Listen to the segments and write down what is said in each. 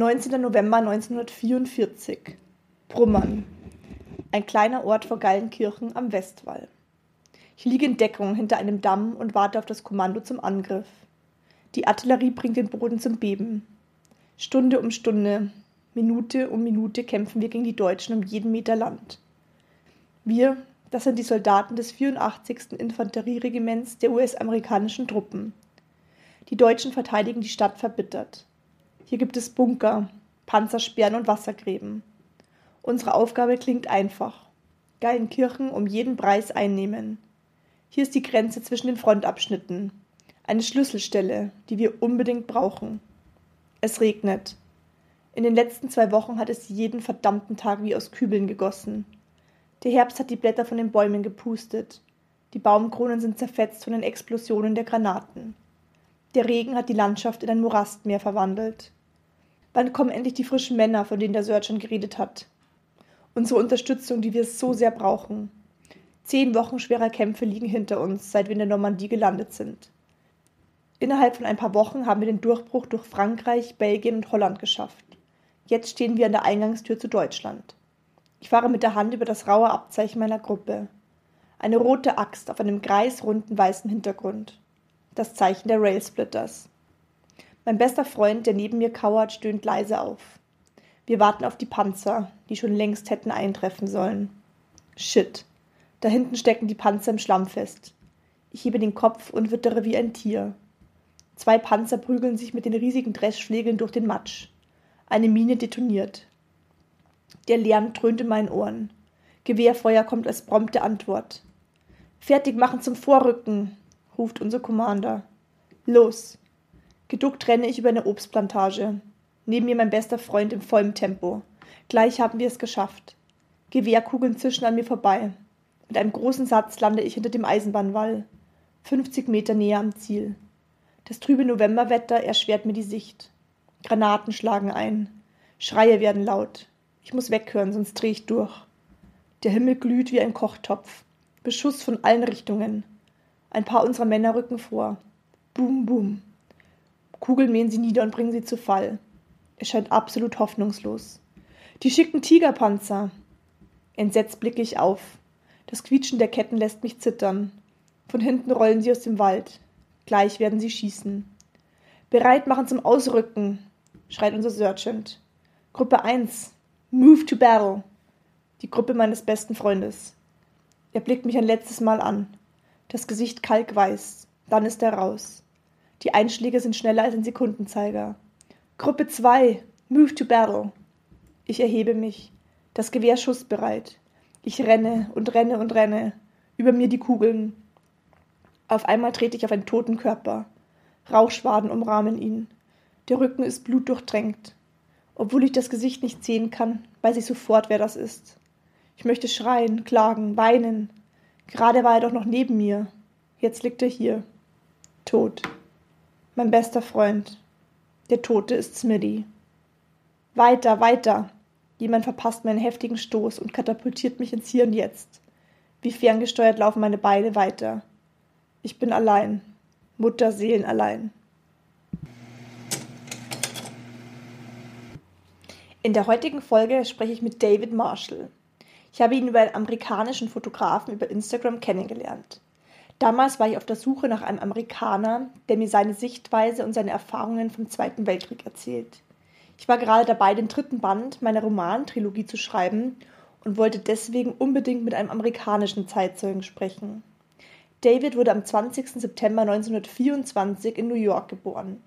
19. November 1944. Brummern. Ein kleiner Ort vor Gallenkirchen am Westwall. Ich liege in Deckung hinter einem Damm und warte auf das Kommando zum Angriff. Die Artillerie bringt den Boden zum Beben. Stunde um Stunde, Minute um Minute kämpfen wir gegen die Deutschen um jeden Meter Land. Wir, das sind die Soldaten des 84. Infanterieregiments der US-amerikanischen Truppen. Die Deutschen verteidigen die Stadt verbittert. Hier gibt es Bunker, Panzersperren und Wassergräben. Unsere Aufgabe klingt einfach. Gallenkirchen um jeden Preis einnehmen. Hier ist die Grenze zwischen den Frontabschnitten. Eine Schlüsselstelle, die wir unbedingt brauchen. Es regnet. In den letzten zwei Wochen hat es jeden verdammten Tag wie aus Kübeln gegossen. Der Herbst hat die Blätter von den Bäumen gepustet. Die Baumkronen sind zerfetzt von den Explosionen der Granaten. Der Regen hat die Landschaft in ein Morastmeer verwandelt. Wann kommen endlich die frischen Männer, von denen der Sergeant geredet hat? Unsere Unterstützung, die wir so sehr brauchen. Zehn Wochen schwerer Kämpfe liegen hinter uns, seit wir in der Normandie gelandet sind. Innerhalb von ein paar Wochen haben wir den Durchbruch durch Frankreich, Belgien und Holland geschafft. Jetzt stehen wir an der Eingangstür zu Deutschland. Ich fahre mit der Hand über das raue Abzeichen meiner Gruppe. Eine rote Axt auf einem kreisrunden weißen Hintergrund. Das Zeichen der Railsplitters. Mein bester Freund, der neben mir kauert, stöhnt leise auf. Wir warten auf die Panzer, die schon längst hätten eintreffen sollen. Shit. Da hinten stecken die Panzer im Schlamm fest. Ich hebe den Kopf und wittere wie ein Tier. Zwei Panzer prügeln sich mit den riesigen Dreschschlägeln durch den Matsch. Eine Mine detoniert. Der Lärm dröhnt in meinen Ohren. Gewehrfeuer kommt als prompte Antwort. Fertig machen zum Vorrücken, ruft unser Commander. Los, Geduckt renne ich über eine Obstplantage. Neben mir mein bester Freund im vollen Tempo. Gleich haben wir es geschafft. Gewehrkugeln zischen an mir vorbei. Mit einem großen Satz lande ich hinter dem Eisenbahnwall. 50 Meter näher am Ziel. Das trübe Novemberwetter erschwert mir die Sicht. Granaten schlagen ein. Schreie werden laut. Ich muss weghören, sonst drehe ich durch. Der Himmel glüht wie ein Kochtopf. Beschuss von allen Richtungen. Ein paar unserer Männer rücken vor. Boom, boom. Kugeln mähen sie nieder und bringen sie zu Fall. Es scheint absolut hoffnungslos. Die schicken Tigerpanzer. Entsetzt blicke ich auf. Das Quietschen der Ketten lässt mich zittern. Von hinten rollen sie aus dem Wald. Gleich werden sie schießen. Bereit machen zum Ausrücken, schreit unser Sergeant. Gruppe 1. Move to battle. Die Gruppe meines besten Freundes. Er blickt mich ein letztes Mal an. Das Gesicht kalkweiß. Dann ist er raus. Die Einschläge sind schneller als ein Sekundenzeiger. Gruppe 2, move to battle. Ich erhebe mich. Das Gewehr schussbereit. Ich renne und renne und renne. Über mir die Kugeln. Auf einmal trete ich auf einen toten Körper. Rauchschwaden umrahmen ihn. Der Rücken ist blutdurchtränkt. Obwohl ich das Gesicht nicht sehen kann, weiß ich sofort, wer das ist. Ich möchte schreien, klagen, weinen. Gerade war er doch noch neben mir. Jetzt liegt er hier. Tot mein bester Freund. Der Tote ist Smitty. Weiter, weiter. Jemand verpasst meinen heftigen Stoß und katapultiert mich ins Hier und Jetzt. Wie ferngesteuert laufen meine Beine weiter. Ich bin allein. Mutterseelen allein. In der heutigen Folge spreche ich mit David Marshall. Ich habe ihn über einen amerikanischen Fotografen über Instagram kennengelernt. Damals war ich auf der Suche nach einem Amerikaner, der mir seine Sichtweise und seine Erfahrungen vom Zweiten Weltkrieg erzählt. Ich war gerade dabei, den dritten Band meiner Romantrilogie zu schreiben und wollte deswegen unbedingt mit einem amerikanischen Zeitzeugen sprechen. David wurde am 20. September 1924 in New York geboren.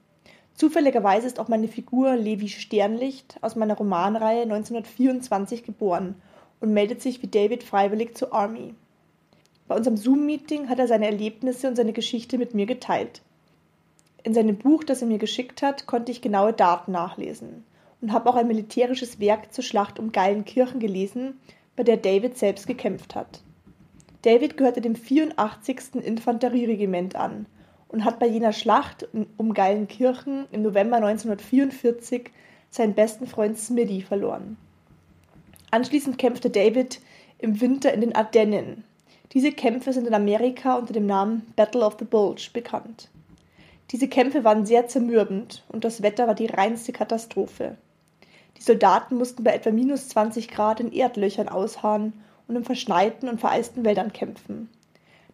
Zufälligerweise ist auch meine Figur Levi Sternlicht aus meiner Romanreihe 1924 geboren und meldet sich wie David freiwillig zur Army. Bei unserem Zoom-Meeting hat er seine Erlebnisse und seine Geschichte mit mir geteilt. In seinem Buch, das er mir geschickt hat, konnte ich genaue Daten nachlesen und habe auch ein militärisches Werk zur Schlacht um Geilenkirchen gelesen, bei der David selbst gekämpft hat. David gehörte dem 84. Infanterieregiment an und hat bei jener Schlacht um Geilenkirchen im November 1944 seinen besten Freund Smitty verloren. Anschließend kämpfte David im Winter in den Ardennen, diese Kämpfe sind in Amerika unter dem Namen Battle of the Bulge bekannt. Diese Kämpfe waren sehr zermürbend und das Wetter war die reinste Katastrophe. Die Soldaten mussten bei etwa minus 20 Grad in Erdlöchern ausharren und in verschneiten und vereisten Wäldern kämpfen.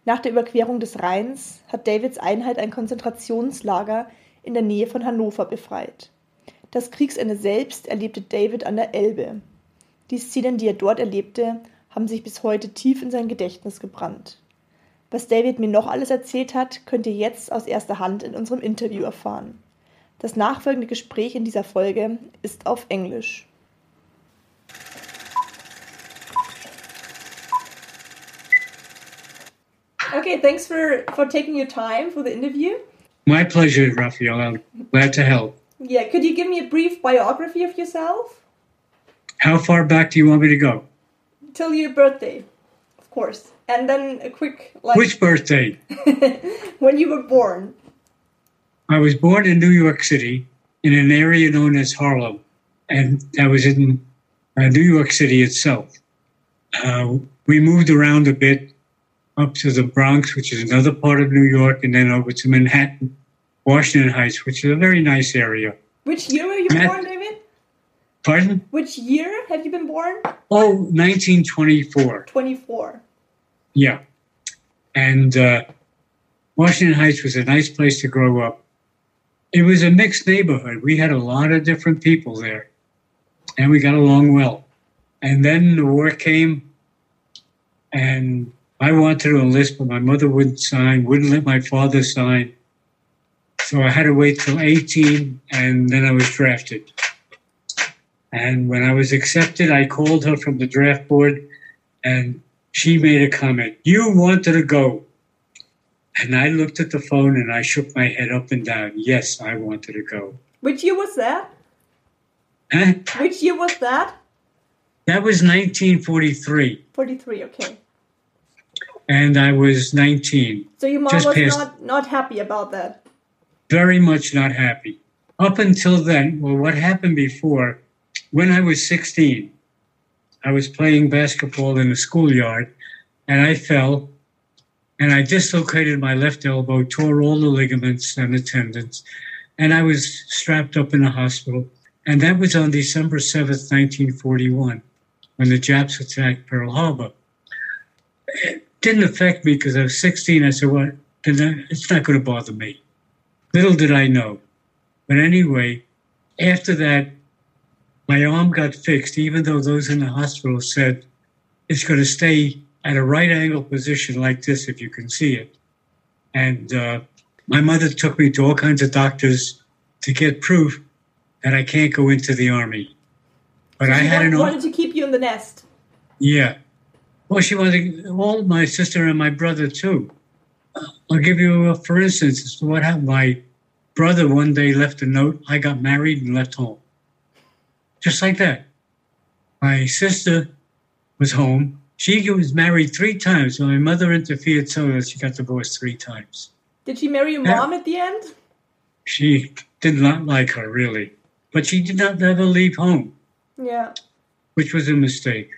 Nach der Überquerung des Rheins hat Davids Einheit ein Konzentrationslager in der Nähe von Hannover befreit. Das Kriegsende selbst erlebte David an der Elbe. Die Szenen, die er dort erlebte, haben sich bis heute tief in sein Gedächtnis gebrannt. Was David mir noch alles erzählt hat, könnt ihr jetzt aus erster Hand in unserem Interview erfahren. Das nachfolgende Gespräch in dieser Folge ist auf Englisch. Okay, thanks for, for taking your time for the interview. My pleasure, Raphael. I'm glad to help. Yeah, could you give me a brief biography of yourself? How far back do you want me to go? Till your birthday, of course, and then a quick like Which birthday? when you were born. I was born in New York City in an area known as Harlem, and I was in uh, New York City itself. Uh, we moved around a bit up to the Bronx, which is another part of New York, and then over to Manhattan, Washington Heights, which is a very nice area. Which year were you Matt- born, David? Pardon? Which year have you been born? Oh, 1924. 24. Yeah. And uh, Washington Heights was a nice place to grow up. It was a mixed neighborhood. We had a lot of different people there, and we got along well. And then the war came, and I wanted to enlist, but my mother wouldn't sign, wouldn't let my father sign. So I had to wait till 18, and then I was drafted. And when I was accepted, I called her from the draft board and she made a comment. You wanted to go. And I looked at the phone and I shook my head up and down. Yes, I wanted to go. Which year was that? Huh? Which year was that? That was 1943. 43, okay. And I was 19. So your mom Just was not, not happy about that. Very much not happy. Up until then, well, what happened before, when I was 16, I was playing basketball in the schoolyard and I fell and I dislocated my left elbow, tore all the ligaments and the tendons, and I was strapped up in the hospital. And that was on December 7th, 1941, when the Japs attacked Pearl Harbor. It didn't affect me because I was 16. I said, well, uh, it's not going to bother me. Little did I know. But anyway, after that, my arm got fixed, even though those in the hospital said it's going to stay at a right angle position like this if you can see it. And uh, my mother took me to all kinds of doctors to get proof that I can't go into the army. But So I had an wanted to keep you in the nest. yeah. Well, she wanted all my sister and my brother too. I'll give you, a, for instance, what happened. My brother one day left a note. I got married and left home, just like that. My sister was home. She was married three times. My mother interfered so that she got divorced three times. Did she marry your mom at the end? She did not like her really, but she did not ever leave home. Yeah. which was a mistake.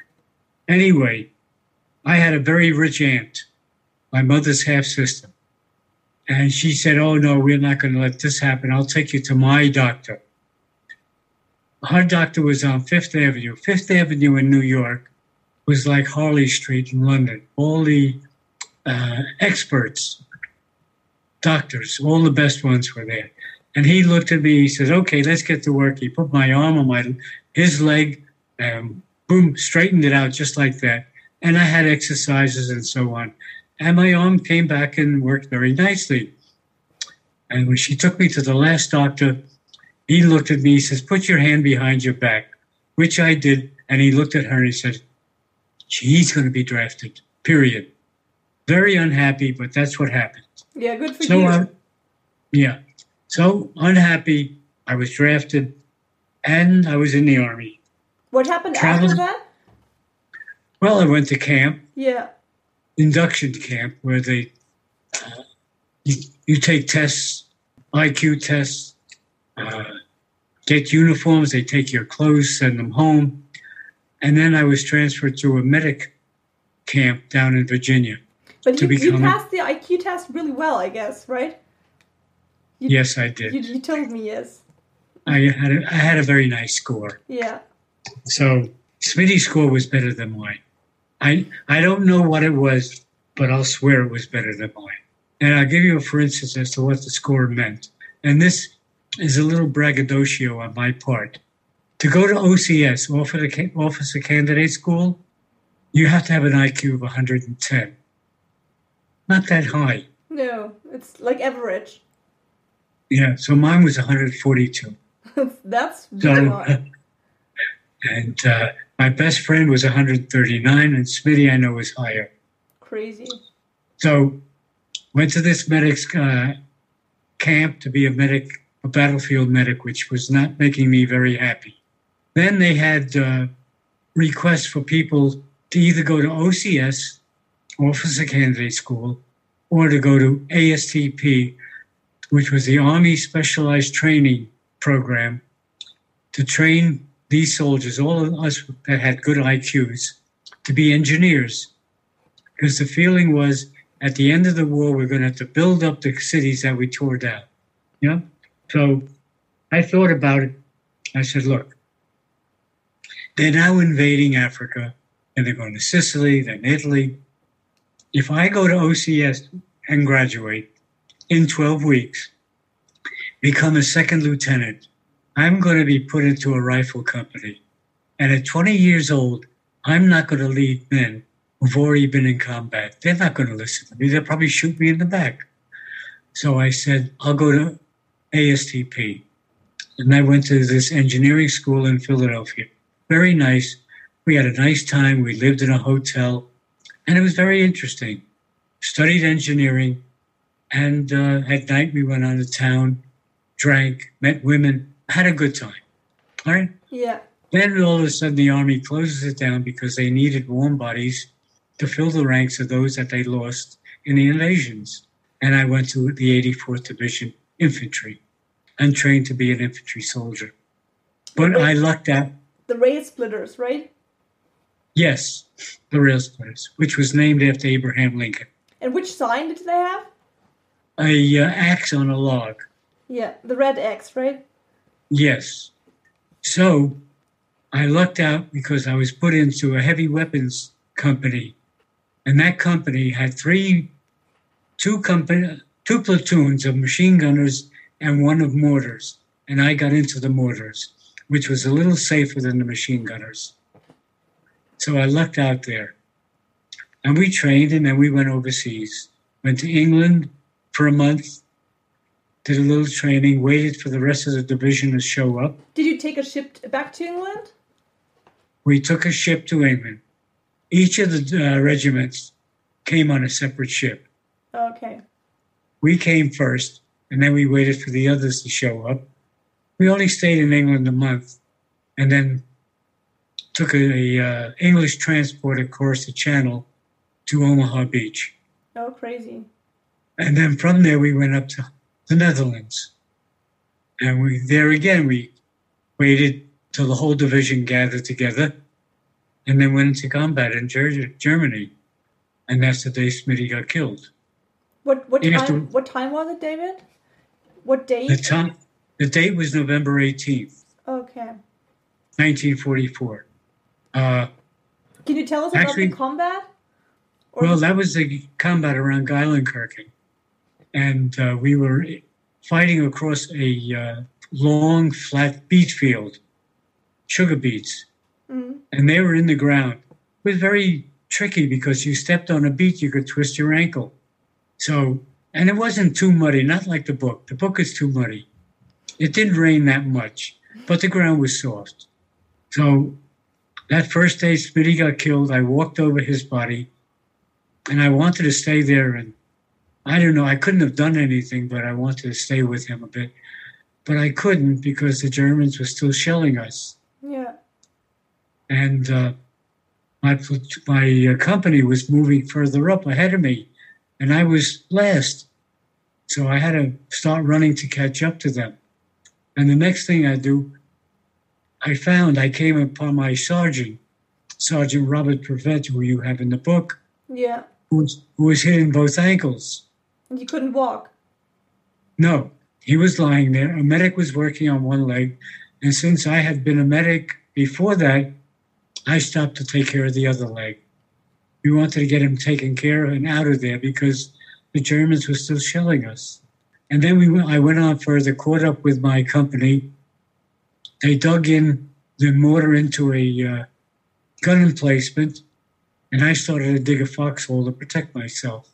Anyway, I had a very rich aunt, my mother's half sister. And she said, Oh, no, we're not going to let this happen. I'll take you to my doctor. Her doctor was on Fifth Avenue. Fifth Avenue in New York was like Harley Street in London. All the uh, experts, doctors, all the best ones were there. And he looked at me. He says, "Okay, let's get to work." He put my arm on my his leg, um, boom, straightened it out just like that. And I had exercises and so on. And my arm came back and worked very nicely. And when she took me to the last doctor, he looked at me. He says, "Put your hand behind your back," which I did. And he looked at her and he said, "She's going to be drafted." Period. Very unhappy, but that's what happened. Yeah, good for So, you. uh, yeah. So unhappy. I was drafted, and I was in the army. what happened traveled- after that? Well, I went to camp, Yeah. induction camp, where they uh, you, you take tests, IQ tests, uh, get uniforms. They take your clothes, send them home, and then I was transferred to a medic camp down in Virginia. But To you, you passed the IQ test really well, I guess, right? You, Yes, I did. You, you told me yes. I had a, I had a very nice score. Yeah. So Smitty's score was better than mine. I I don't know what it was, but I'll swear it was better than mine. And I'll give you a for instance as to what the score meant. And this is a little braggadocio on my part. To go to OCS, Officer Ca- Officer Candidate School, you have to have an IQ of 110. Not that high. No, it's like average. Yeah, so mine was 142. That's very So, high. and uh, my best friend was 139, and Smitty I know was higher. Crazy. So went to this medics uh, camp to be a medic, a battlefield medic, which was not making me very happy. Then they had uh, requests for people to either go to OCS, Officer Candidate School, or to go to ASTP, which was the Army Specialized Training Program, to train these soldiers, all of us that had good IQs, to be engineers because the feeling was at the end of the war we're going to have to build up the cities that we tore down. Yeah. So I thought about it. I said, look, they're now invading Africa and they're going to Sicily, then Italy. If I go to OCS and graduate in 12 weeks, become a second lieutenant, I'm going to be put into a rifle company. And at 20 years old, I'm not going to lead men who've already been in combat. They're not going to listen to me. They'll probably shoot me in the back. So I said, I'll go to ASTP. And I went to this engineering school in Philadelphia. Very nice. We had a nice time. We lived in a hotel. And it was very interesting. Studied engineering. And uh, at night, we went out of town, drank, met women, had a good time. All right. Yeah. Then all of a sudden, the army closes it down because they needed warm bodies to fill the ranks of those that they lost in the invasions. And I went to the 84th Division Infantry and trained to be an infantry soldier. But I lucked out, The rail splitters, right? yes, the rail splitters, which was named after Abraham Lincoln. And which sign did they have? A uh, axe on a log, Yeah, the red axe, right? yes. So I lucked out because I was put into a heavy weapons company, and that company had three, two company, two platoons of machine gunners and one of mortars, and I got into the mortars, which was a little safer than the machine gunners. So I lucked out there, and we trained, and then we went overseas. Went to England for a month, did a little training, waited for the rest of the division to show up. Did you take a ship back to England? we took a ship to England. Each of the uh, regiments came on a separate ship. Okay. We came first, and then we waited for the others to show up. We only stayed in England a month, and then took a, a uh, English transport across the Channel to Omaha Beach, Oh, crazy. and then from there we went up to the Netherlands, and we there again we waited till the whole division gathered together, and then went into combat in Ger- Germany, and that's the day Smitty got killed. What what time? to- What time was it, David? What date? The time, the date was November eighteenth, Okay. nineteen forty-four. Uh, Can you tell us about the combat? Or Well, that was the combat around Geilenkirchen. And uh, we were fighting across a uh, long, flat beet field, sugar beets. Mm, And they were in the ground. It was very tricky because you stepped on a beet, you could twist your ankle. So, and it wasn't too muddy, not like the book. The book is too muddy. It didn't rain that much, but the ground was soft. So that first day Smitty got killed, I walked over his body and I wanted to stay there. And I don't know, I couldn't have done anything, but I wanted to stay with him a bit. But I couldn't because the Germans were still shelling us. yeah. And uh, my, my uh, company was moving further up ahead of me, and I was last. So I had to start running to catch up to them. And the next thing I do, I found I came upon my sergeant, Sergeant Robert Prevet, who you have in the book, Yeah. who was, who was hit in both ankles. And you couldn't walk. No, he was lying there. A medic was working on one leg. And since I had been a medic before that, I stopped to take care of the other leg. We wanted to get him taken care of and out of there because the Germans were still shelling us. And then we went, I went on further, caught up with my company. They dug in the mortar into a uh, gun emplacement, and I started to dig a foxhole to protect myself.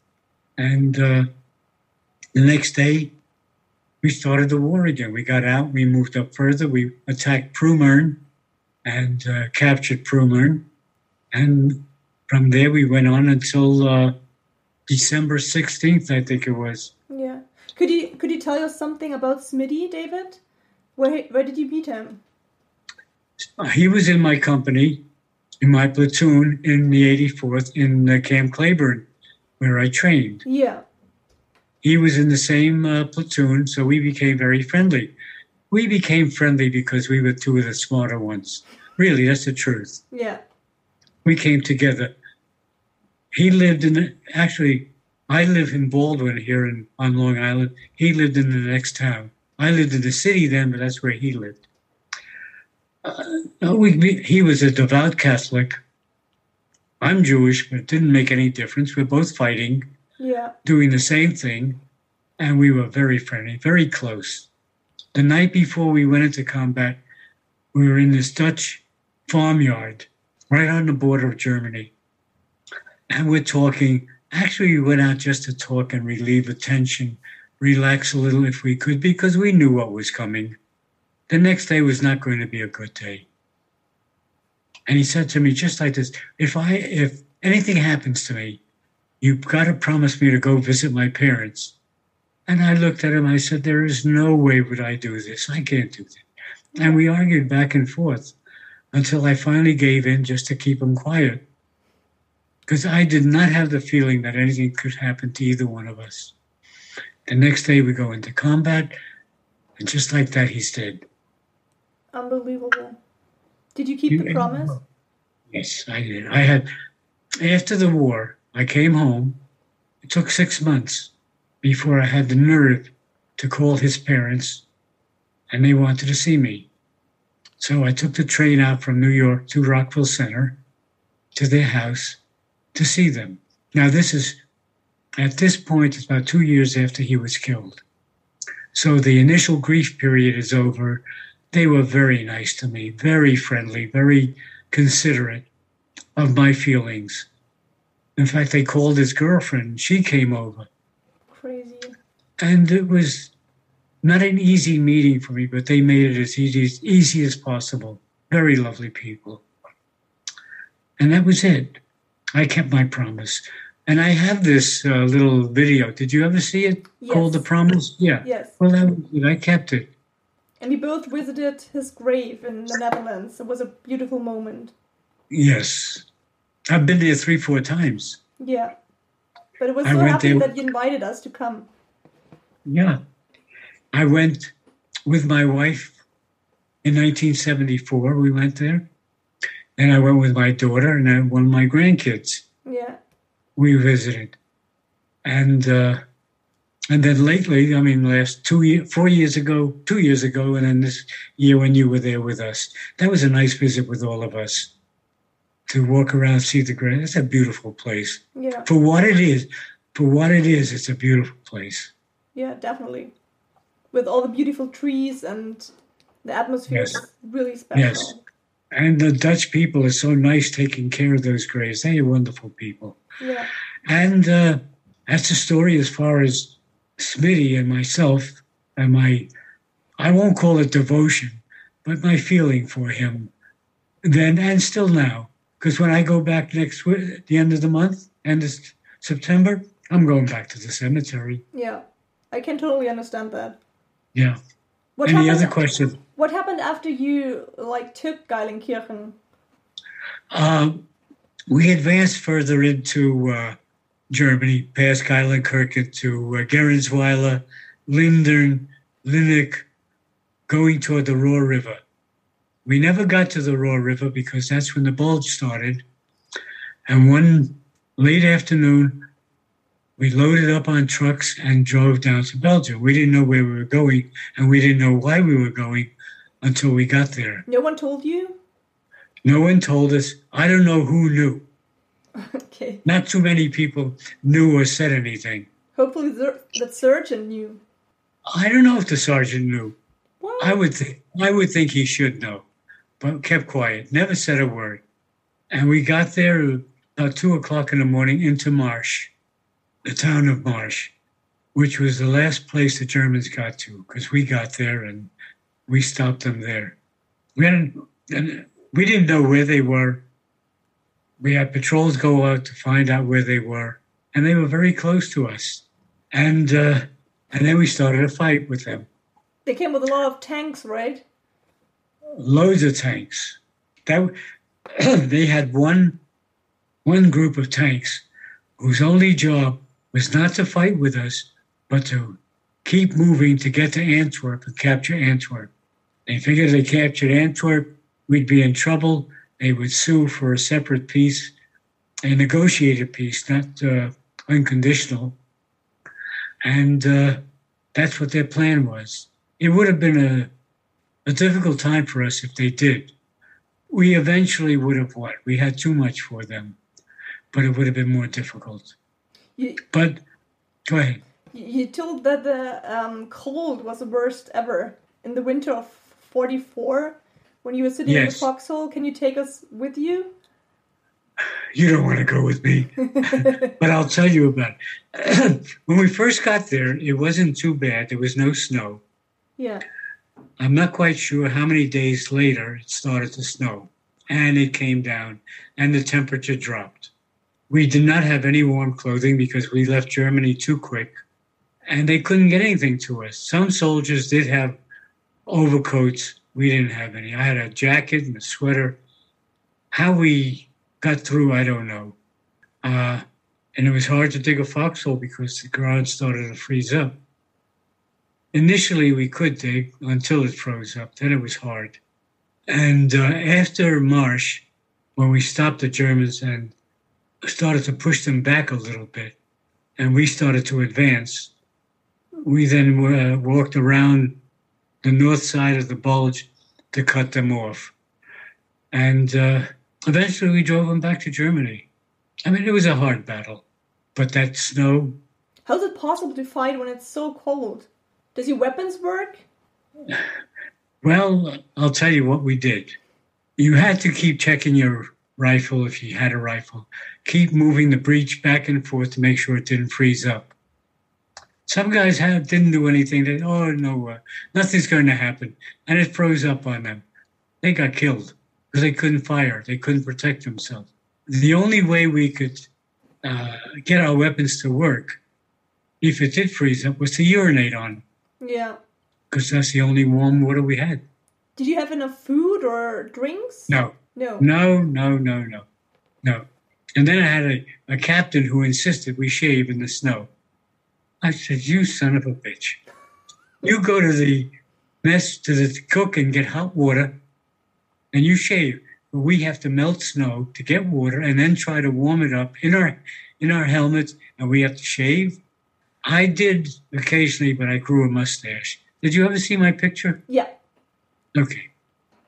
And uh, the next day, we started the war again. We got out, we moved up further, we attacked Prummern and uh, captured Prummern. And from there, we went on until uh, December 16th, I think it was. Yeah. Could you could you tell us something about Smitty, David? Where where did you meet him? He was in my company, in my platoon in the 84th in uh, Camp Claiborne, where I trained. Yeah. He was in the same uh, platoon, so we became very friendly. We became friendly because we were two of the smarter ones. Really, that's the truth. Yeah. we came together. He lived in actually, I live in Baldwin here in on Long Island. He lived in the next town. I lived in the city then, but that's where he lived. Uh, we, he was a devout Catholic. I'm Jewish, but it didn't make any difference. We're both fighting, Yeah. doing the same thing, and we were very friendly, very close. The night before we went into combat, we were in this Dutch farmyard right on the border of Germany. And we're talking. Actually, we went out just to talk and relieve the tension, relax a little if we could, because we knew what was coming. The next day was not going to be a good day. And he said to me just like this, if I if anything happens to me, you've got to promise me to go visit my parents. And I looked at him, I said, There is no way would I do this. I can't do that. And we argued back and forth until I finally gave in just to keep him quiet. Because I did not have the feeling that anything could happen to either one of us. The next day we go into combat, and just like that, he's dead. Unbelievable. Did you keep You- the promise? Yes, I did. I had, after the war, I came home. It took six months before I had the nerve to call his parents, and they wanted to see me. So I took the train out from New York to Rockville Centre to their house to see them. Now, this is, at this point, it's about two years after he was killed. So the initial grief period is over. They were very nice to me, very friendly, very considerate of my feelings. In fact, they called his girlfriend. She came over. Crazy. And it was not an easy meeting for me, but they made it as easy as, easy as possible. Very lovely people. And that was it. I kept my promise. And I have this uh, little video. Did you ever see it called The Promise? Yeah. Yes. Well, that. I kept it. And you both visited his grave in the Netherlands. It was a beautiful moment. Yes. I've been there three, four times. Yeah. But it was I so happy there- that you invited us to come. Yeah. I went with my wife in 1974. We went there. And I went with my daughter and then one of my grandkids. Yeah. We visited. And uh, and then lately, I mean, last two year, four years ago, two years ago, and then this year when you were there with us, that was a nice visit with all of us. to walk around, see the grand. It's a beautiful place Yeah. for what it is. For what it is, it's a beautiful place. Yeah, definitely. With all the beautiful trees and the atmosphere Yes. is really special. Yes. And the Dutch people are so nice taking care of those graves. They are wonderful people. Yeah. And uh, that's the story as far as Smitty and myself and my, I won't call it devotion, but my feeling for him then and still now. Because when I go back next week, at the end of the month, end of September, I'm going back to the cemetery. Yeah. I can totally understand that. Yeah. What Any happened other questions? what happened after you like took Geilenkirchen? Um, we advanced further into uh, Germany, past Geilenkirchen to uh, Gereonsweiler, Lindern, Linnich, going toward the Roer River. We never got to the Roer River because that's when the bulge started. And one late afternoon, we loaded up on trucks and drove down to Belgium. We didn't know where we were going, and we didn't know why we were going until we got there. No one told you? No one told us. I don't know who knew. Okay. Not too many people knew or said anything. Hopefully the, the surgeon knew. I don't know if the sergeant knew. What? I would think I would think he should know, but kept quiet, never said a word. And we got there about two o'clock in the morning into Marche, the town of Marche, which was the last place the Germans got to, because we got there and we stopped them there. We hadn't, and we didn't know where they were. We had patrols go out to find out where they were, and they were very close to us. And uh, and then we started a fight with them. They came with a lot of tanks, right? loads of tanks. That they had one one group of tanks whose only job was not to fight with us, but to keep moving to get to Antwerp and capture Antwerp. They figured if they captured Antwerp, we'd be in trouble. They would sue for a separate peace, a negotiated peace, not uh, unconditional. And uh, that's what their plan was. It would have been a a difficult time for us if they did. We eventually would have what? We had too much for them, but it would have been more difficult. You, But go ahead. you told that the um, cold was the worst ever in the winter of 44 when you were sitting in the foxhole. Can you take us with you? You don't want to go with me, but I'll tell you about it. when we first got there, it wasn't too bad. There was no snow. Yeah. I'm not quite sure how many days later it started to snow and it came down and the temperature dropped. We did not have any warm clothing because we left Germany too quick and they couldn't get anything to us. Some soldiers did have overcoats. We didn't have any. I had a jacket and a sweater. How we got through, I don't know. Uh, and it was hard to dig a foxhole because the ground started to freeze up. Initially, we could dig until it froze up. Then it was hard. And uh, after Marche, when we stopped the Germans and started to push them back a little bit, and we started to advance, we then uh, walked around the north side of the bulge to cut them off. And uh, eventually, we drove them back to Germany. I mean, it was a hard battle, but that snow How's it possible to fight when it's so cold? Does your weapons work? Well, I'll tell you what we did. You had to keep checking your rifle if you had a rifle. Keep moving the breech back and forth to make sure it didn't freeze up. Some guys have, didn't do anything. They, oh no, uh, nothing's going to happen, and it froze up on them. They got killed because they couldn't fire. They couldn't protect themselves. The only way we could uh, get our weapons to work, if it did freeze up, was to urinate on, Yeah. because that's the only warm water we had. Did you have enough food or drinks? No. No. No, no, no, no, no. And then I had a, a captain who insisted we shave in the snow. I said, You son of a bitch. You go to the mess, to the cook and get hot water and you shave. But we have to melt snow to get water and then try to warm it up in our in our helmets and we have to shave. I did occasionally, but I grew a mustache. Did you ever see my picture? Yeah. Okay.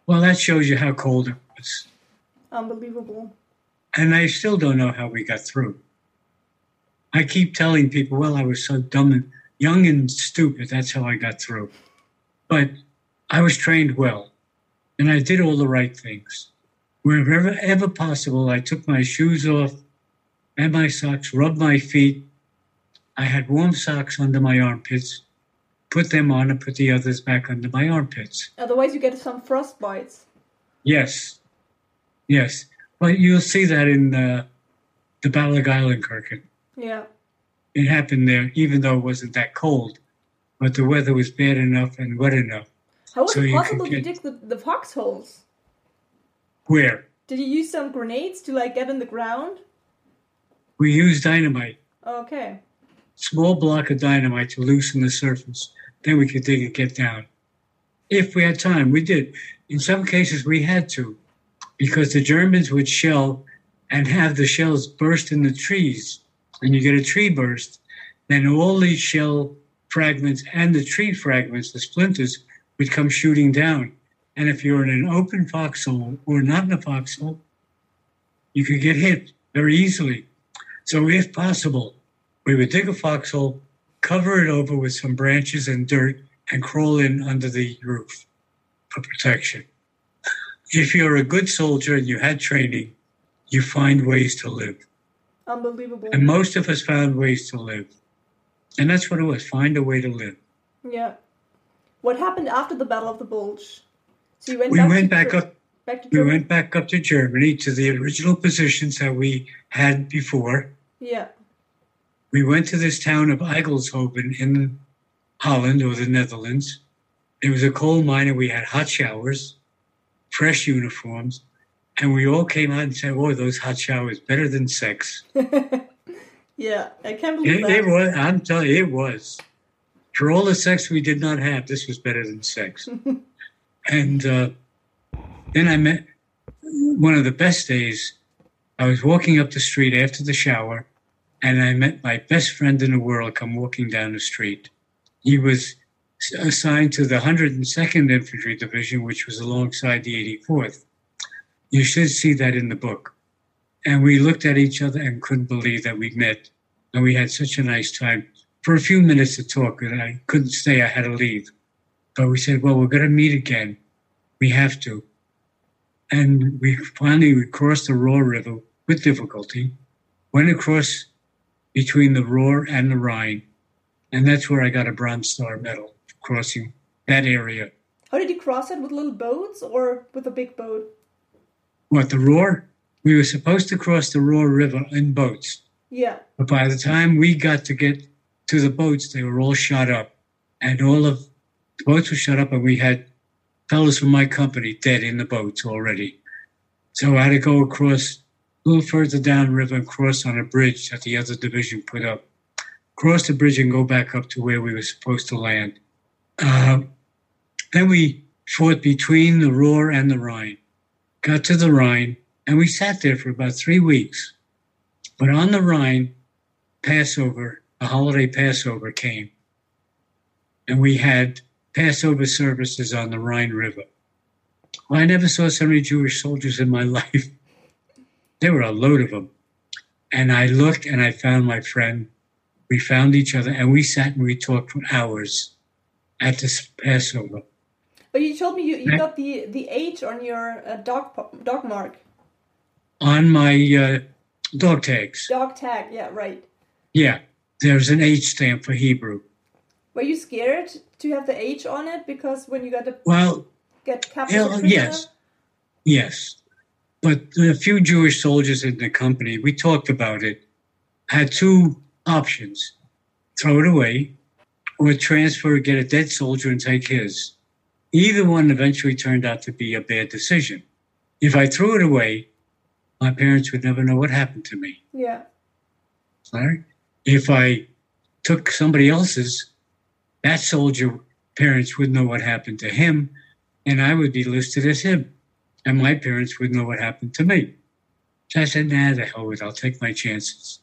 Well, that shows you how cold it was. Unbelievable. And I still don't know how we got through. I keep telling people, well, I was so dumb and young and stupid. That's how I got through. But I was trained well and I did all the right things. Wherever ever possible, I took my shoes off and my socks, rubbed my feet. I had warm socks under my armpits, put them on and put the others back under my armpits. Otherwise, you get some frostbites. Yes. Yes. Well, you'll see that in uh, the Ballag Geilenkirchen. Yeah. It happened there, even though it wasn't that cold, but the weather was bad enough and wet enough. How was So it possible to dig the, the foxholes? Where? Did you use some grenades to like get in the ground? We used dynamite, Okay. small block of dynamite to loosen the surface. Then we could dig and get down. If we had time, we did. In some cases, we had to, because the Germans would shell and have the shells burst in the trees. And you get a tree burst, then all these shell fragments and the tree fragments, the splinters, would come shooting down. And if you're in an open foxhole or not in a foxhole, you could get hit very easily. So, if possible, we would dig a foxhole, cover it over with some branches and dirt, and crawl in under the roof for protection. If you're a good soldier and you had training, you find ways to live. Unbelievable. And most of us found ways to live. And that's what it was find a way to live. yeah. What happened after the Battle of the Bulge? So you went We back went back up Back to we Germany? went back up to Germany to the original positions that we had before. Yeah. We went to this town of Eygelshoven in Holland or the Netherlands. It was a coal mine and we had hot showers, fresh uniforms, and we all came out and said, Oh, those hot showers better than sex. Yeah. I can't believe It, that. it was, I'm telling you, it was. For all the sex we did not have, this was better than sex. and uh, then I met one of the best days. I was walking up the street after the shower, and I met my best friend in the world come walking down the street. He was assigned to the 102nd Infantry Division, which was alongside the 84th. You should see that in the book. And we looked at each other and couldn't believe that we met. And we had such a nice time for a few minutes to talk, and I couldn't stay. I had to leave. But we said, well, we're going to meet again. We have to. And we finally we crossed the Roer River with difficulty, went across between the Roer and the Rhine. And that's where I got a Bronze Star medal, crossing that area. How did you cross it with little boats or with a big boat? What, the Roer? We were supposed to cross the Roer River in boats. Yeah. But by the time we got to get to the boats, they were all shot up. And all of the boats were shut up, and we had fellows from my company dead in the boats already. So I had to go across a little further downriver and cross on a bridge that the other division put up. Cross the bridge and go back up to where we were supposed to land. Uh, then we fought between the Ruhr and the Rhine. Got to the Rhine, and we sat there for about three weeks. But on the Rhine, Passover, a holiday Passover came. And we had Passover services on the Rhine River. Well, I never saw so many Jewish soldiers in my life. There were a load of them. And I looked and I found my friend. We found each other and we sat and we talked for hours at this Passover. But you told me you, you got the, the H on your uh, dog dog mark. On my uh, dog tags. Dog tag. Yeah, right. Yeah, there's an H stamp for Hebrew. Were you scared to have the H on it because when you got to Well, get captured? as a Yeah, prisoner? yes, yes. But a few Jewish soldiers in the company, we talked about it, had two options throw it away or transfer, get a dead soldier and take his. Either one eventually turned out to be a bad decision. If I threw it away, my parents would never know what happened to me. Yeah. Right? If I took somebody else's, that soldier parents would know what happened to him, and I would be listed as him, and my parents would know what happened to me. So I said, "Nah, the hell with it. I'll take my chances."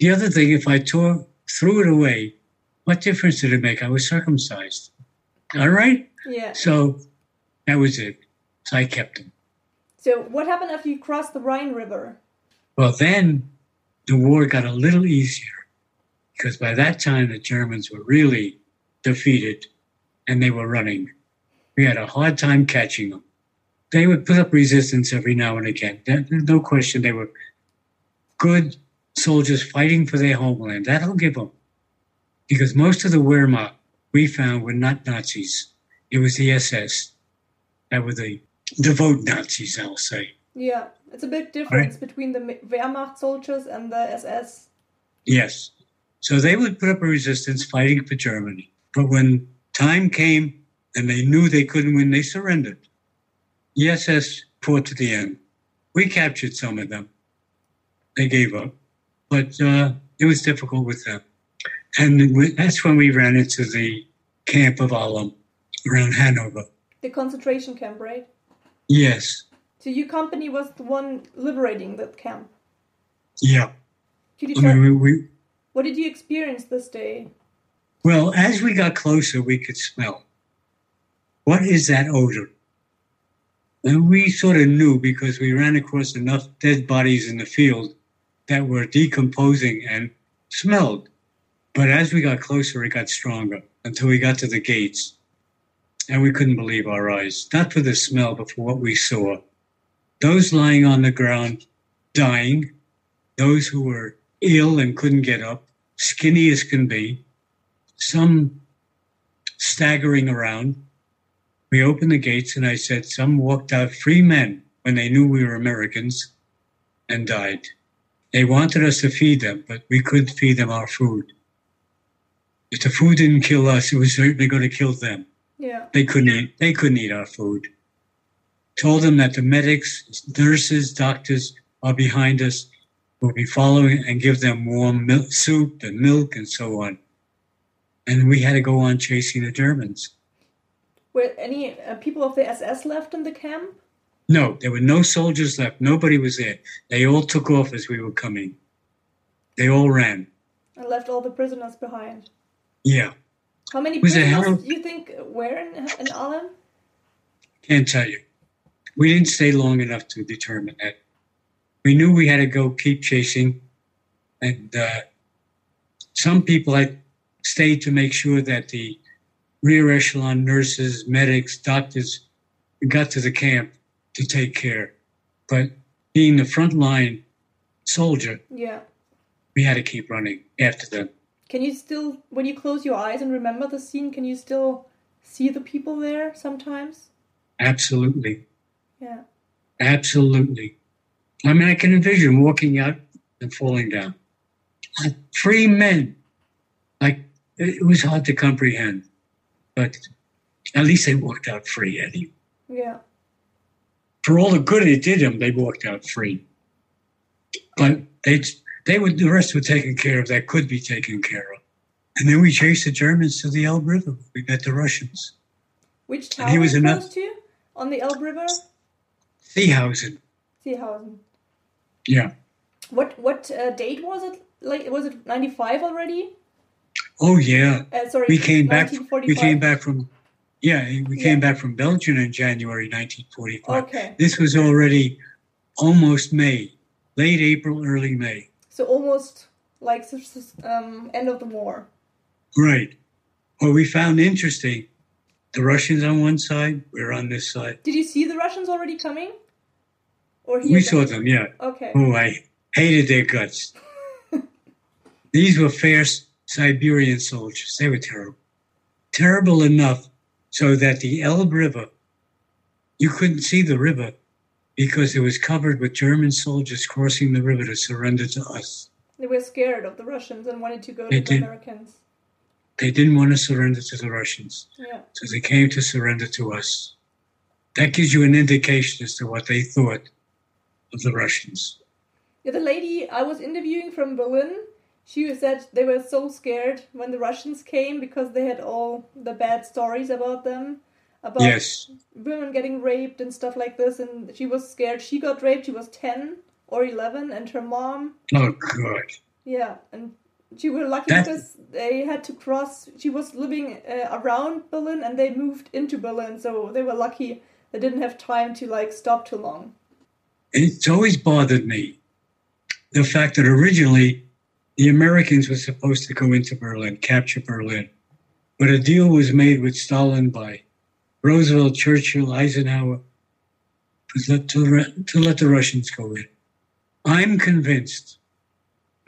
The other thing, if I tore, threw it away, what difference did it make? I was circumcised. All right, Yeah. so that was it. So I kept them. So what happened after you crossed the Rhine River? Well, then the war got a little easier because by that time the Germans were really defeated and they were running. We had a hard time catching them. They would put up resistance every now and again. There's no question they were good soldiers fighting for their homeland. That'll give them. Because most of the Wehrmacht we found were not Nazis. It was the SS that were the devout Nazis, I'll say. Yeah, it's a big difference between the Wehrmacht soldiers and the SS. Yes. So they would put up a resistance fighting for Germany. But when time came and they knew they couldn't win, they surrendered. The SS fought to the end. We captured some of them. They gave up. But uh, it was difficult with them. And that's when we ran into the camp of Ahlem around Hanover. The concentration camp, right? Yes. So your company was the one liberating that camp. Yeah. Could you I tell, mean, we, we, what did you experience this day? Well, as we got closer, we could smell. What is that odor? And we sort of knew because we ran across enough dead bodies in the field that were decomposing and smelled. But as we got closer, it got stronger until we got to the gates. And we couldn't believe our eyes, not for the smell, but for what we saw. Those lying on the ground, dying, those who were ill and couldn't get up, skinny as can be, some staggering around. We opened the gates and I said, Some walked out free men when they knew we were Americans and died. They wanted us to feed them, but we couldn't feed them our food. If the food didn't kill us, it was certainly going to kill them. Yeah. They couldn't eat. They couldn't eat our food. Told them that the medics, nurses, doctors are behind us. We'll be following and give them warm milk, soup and milk and so on. And we had to go on chasing the Germans. Were any uh, people of the SS left in the camp? No, there were no soldiers left. Nobody was there. They all took off as we were coming. They all ran. And left all the prisoners behind. Yeah, How many Was prisoners do you think were in, in Ahlem? can't tell you. We didn't stay long enough to determine that. We knew we had to go keep chasing, and uh, some people had stayed to make sure that the rear echelon nurses, medics, doctors got to the camp to take care. But being the front line soldier, Yeah. we had to keep running after them. Can you still, when you close your eyes and remember the scene, can you still see the people there sometimes? Absolutely. Yeah. Absolutely. I mean, I can envision walking out and falling down. Like free men. Like, it it was hard to comprehend. But at least they walked out free, Eddie. Yeah. For all the good it did them, they walked out free. But they, they would, the rest were taken care of that could be taken care of. And then we chased the Germans to the Elbe River. We met the Russians. Which And town he are was enough- close to? On the Elbe River? Seehausen. Seehausen. Yeah. What what uh, date was it? Like was it ninety five already? Oh, yeah. Uh, sorry, we came back. We came back from, yeah, we came Yeah. back from Belgium in January 1945. Okay, This was already almost May, late April, early May. So almost like um, end of the war. Right. What we found interesting, the Russians on one side, we're on this side. Did you see the Russians already coming? Or We saw them, yeah. Okay. Oh, I hated their guts. These were fair Siberian soldiers. They were terrible. Terrible enough so that the Elbe River, you couldn't see the river because it was covered with German soldiers crossing the river to surrender to us. They were scared of the Russians and wanted to go to They the. Americans. They didn't want to surrender to the Russians, Yeah. so they came to surrender to us. That gives you an indication as to what they thought of the Russians. Yeah, the lady I was interviewing from Berlin, she said they were so scared when the Russians came because they had all the bad stories about them, about Yes. women getting raped and stuff like this, and she was scared. She got raped. She was ten or eleven, and her mom, Oh, God. yeah, and she were lucky That- because they had to cross. She was living uh, around Berlin, and they moved into Berlin, so they were lucky. They didn't have time to like stop too long. It's always bothered me the fact that originally the Americans were supposed to go into Berlin, capture Berlin. But a deal was made with Stalin by Roosevelt, Churchill, Eisenhower to let, to, to let the Russians go in. I'm convinced,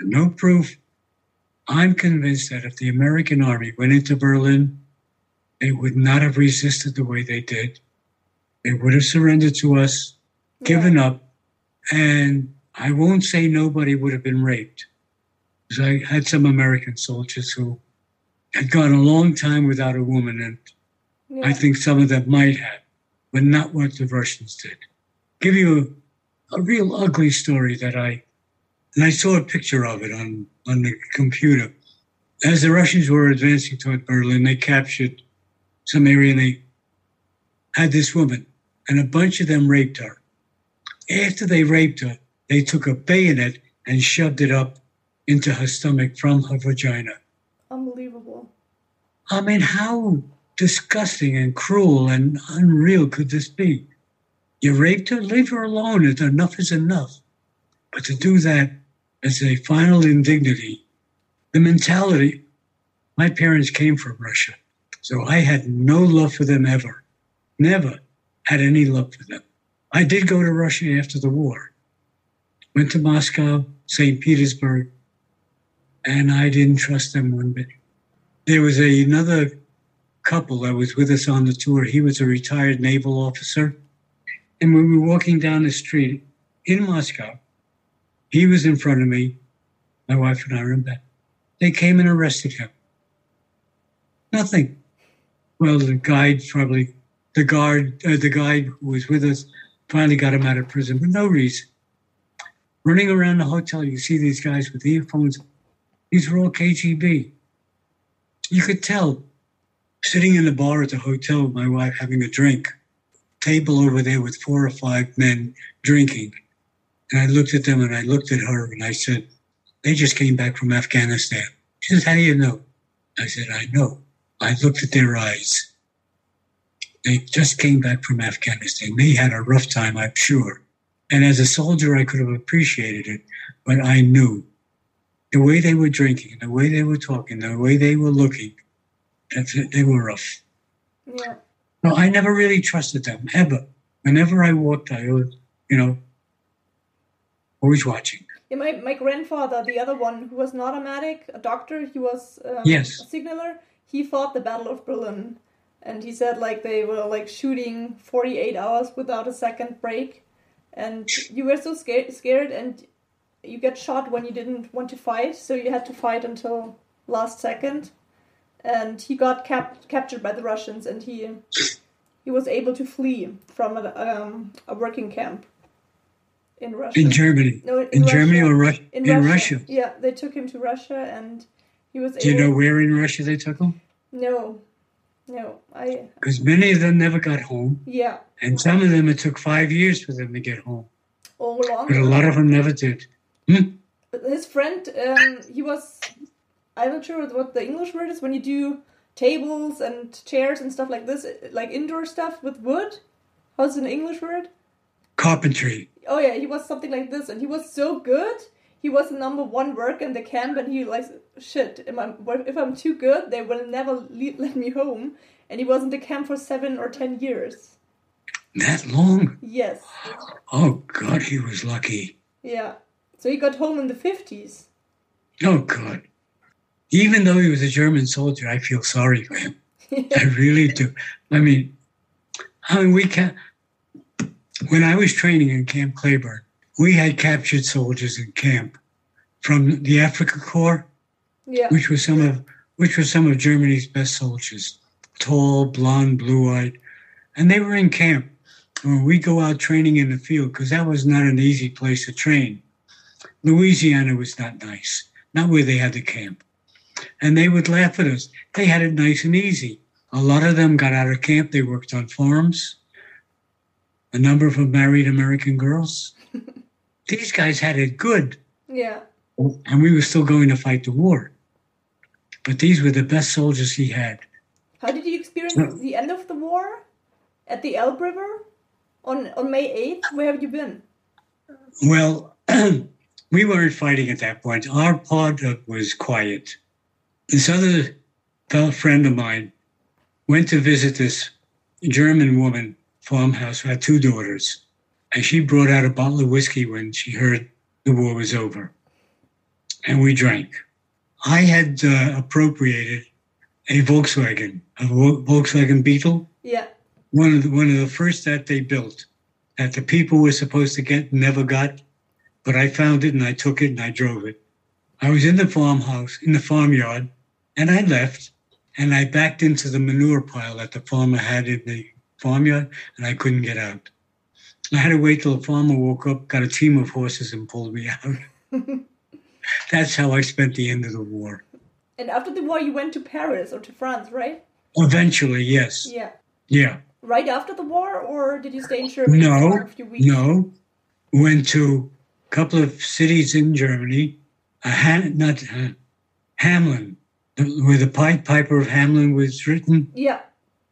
no proof, I'm convinced that if the American army went into Berlin, they would not have resisted the way they did. They would have surrendered to us, given up, and I won't say nobody would have been raped. Because I had some American soldiers who had gone a long time without a woman, and Yeah. I think some of them might have, but not what the Russians did. Give you a, a real ugly story that I, and I saw a picture of it on, on the computer. As the Russians were advancing toward Berlin, they captured some area and they had this woman, and a bunch of them raped her. After they raped her, they took a bayonet and shoved it up into her stomach from her vagina. Unbelievable. I mean, how disgusting and cruel and unreal could this be? You raped her, leave her alone. If Enough is enough. But to do that as a final indignity, the mentality, my parents came from Russia. So I had no love for them ever. Never had any love for them. I did go to Russia after the war. Went to Moscow, St. Petersburg, and I didn't trust them one bit there was a, another couple that was with us on the tour. He was a retired naval officer. And when we were walking down the street in Moscow, he was in front of me. My wife and I were in bed. They came and arrested him. Nothing. Well, the guide probably, the guard, uh, the guide who was with us finally got him out of prison for no reason. Running around the hotel, you see these guys with earphones. These were all KGB you could tell sitting in the bar at the hotel with my wife having a drink, table over there with four or five men drinking. And I looked at them and I looked at her and I said, They just came back from Afghanistan. She says, How do you know? I said, I know. I looked at their eyes. They just came back from Afghanistan. They had a rough time, I'm sure. And as a soldier, I could have appreciated it, but I knew the way they were drinking, the way they were talking, the way they were looking, they were rough. Yeah. No, I never really trusted them ever. Whenever I walked, I was, you know, always watching. Yeah, my, my grandfather, the other one who was not a medic, a doctor, he was um, Yes. a signaler. He fought the Battle of Berlin, and he said like they were like shooting forty eight hours without a second break, and you were so scared, scared, and you get shot when you didn't want to fight, so you had to fight until last second, and he got cap- captured by the Russians, and he he was able to flee from a, um, a working camp in Russia. In Germany. No, in, In Germany Russia. or Ru- in Russia. Yeah, they took him to Russia, and he was. Do you know where in Russia they took him? No, no, I. Because many of them never got home, Yeah, and some of them it took five years for them to get home. all But a lot of them never did. Hmm? His friend, um, he was. I'm not sure what the English word is when you do tables and chairs and stuff like this, like indoor stuff with wood. How's an English word? Carpentry. Oh yeah, he was something like this, and he was so good. He was the number one worker in the camp, and he like shit. If I'm, if I'm too good, they will never le- let me home. And he was in the camp for seven or ten years. That long? Yes, Oh, God, he was lucky. yeah. So he got home in the fifties. Oh, God. Even though he was a German soldier, I feel sorry for him. I really do. I mean, I mean, we can When I was training in Camp Claiborne, we had captured soldiers in camp from the Afrika Korps, Yeah, which was some of which were some of Germany's best soldiers, tall, blonde, blue-eyed, and they were in camp. When we go out training in the field, because that was not an easy place to train. Louisiana was not nice, not where they had the camp. And they would laugh at us. They had it nice and easy. A lot of them got out of camp, they worked on farms. A number of them married American girls. These guys had it good, yeah, and we were still going to fight the war. But these were the best soldiers he had. How did you experience the end of the war? At the Elbe River? On on May 8th? Where have you been? Well, we weren't fighting at that point. Our part of- was quiet. This other fellow friend of mine went to visit this German woman farmhouse who had two daughters, and she brought out a bottle of whiskey when she heard the war was over, and we drank. I had uh, appropriated a Volkswagen, a Volkswagen Beetle, Yeah. one of the, one of the first that they built that the people were supposed to get never got but i found it and i took it and i drove it i was in the farmhouse in the farmyard and i left and i backed into the manure pile that the farmer had in the farmyard and i couldn't get out i had to wait till the farmer woke up got a team of horses and pulled me out that's how i spent the end of the war And after the war, you went to Paris or to France, right? eventually yes Yeah. yeah Right after the war, or did you stay in Germany No, for a few weeks? No, went to a couple of cities in Germany. Uh, ha- not uh, Hamelin, where the Pied Piper of Hamelin was written. Yeah.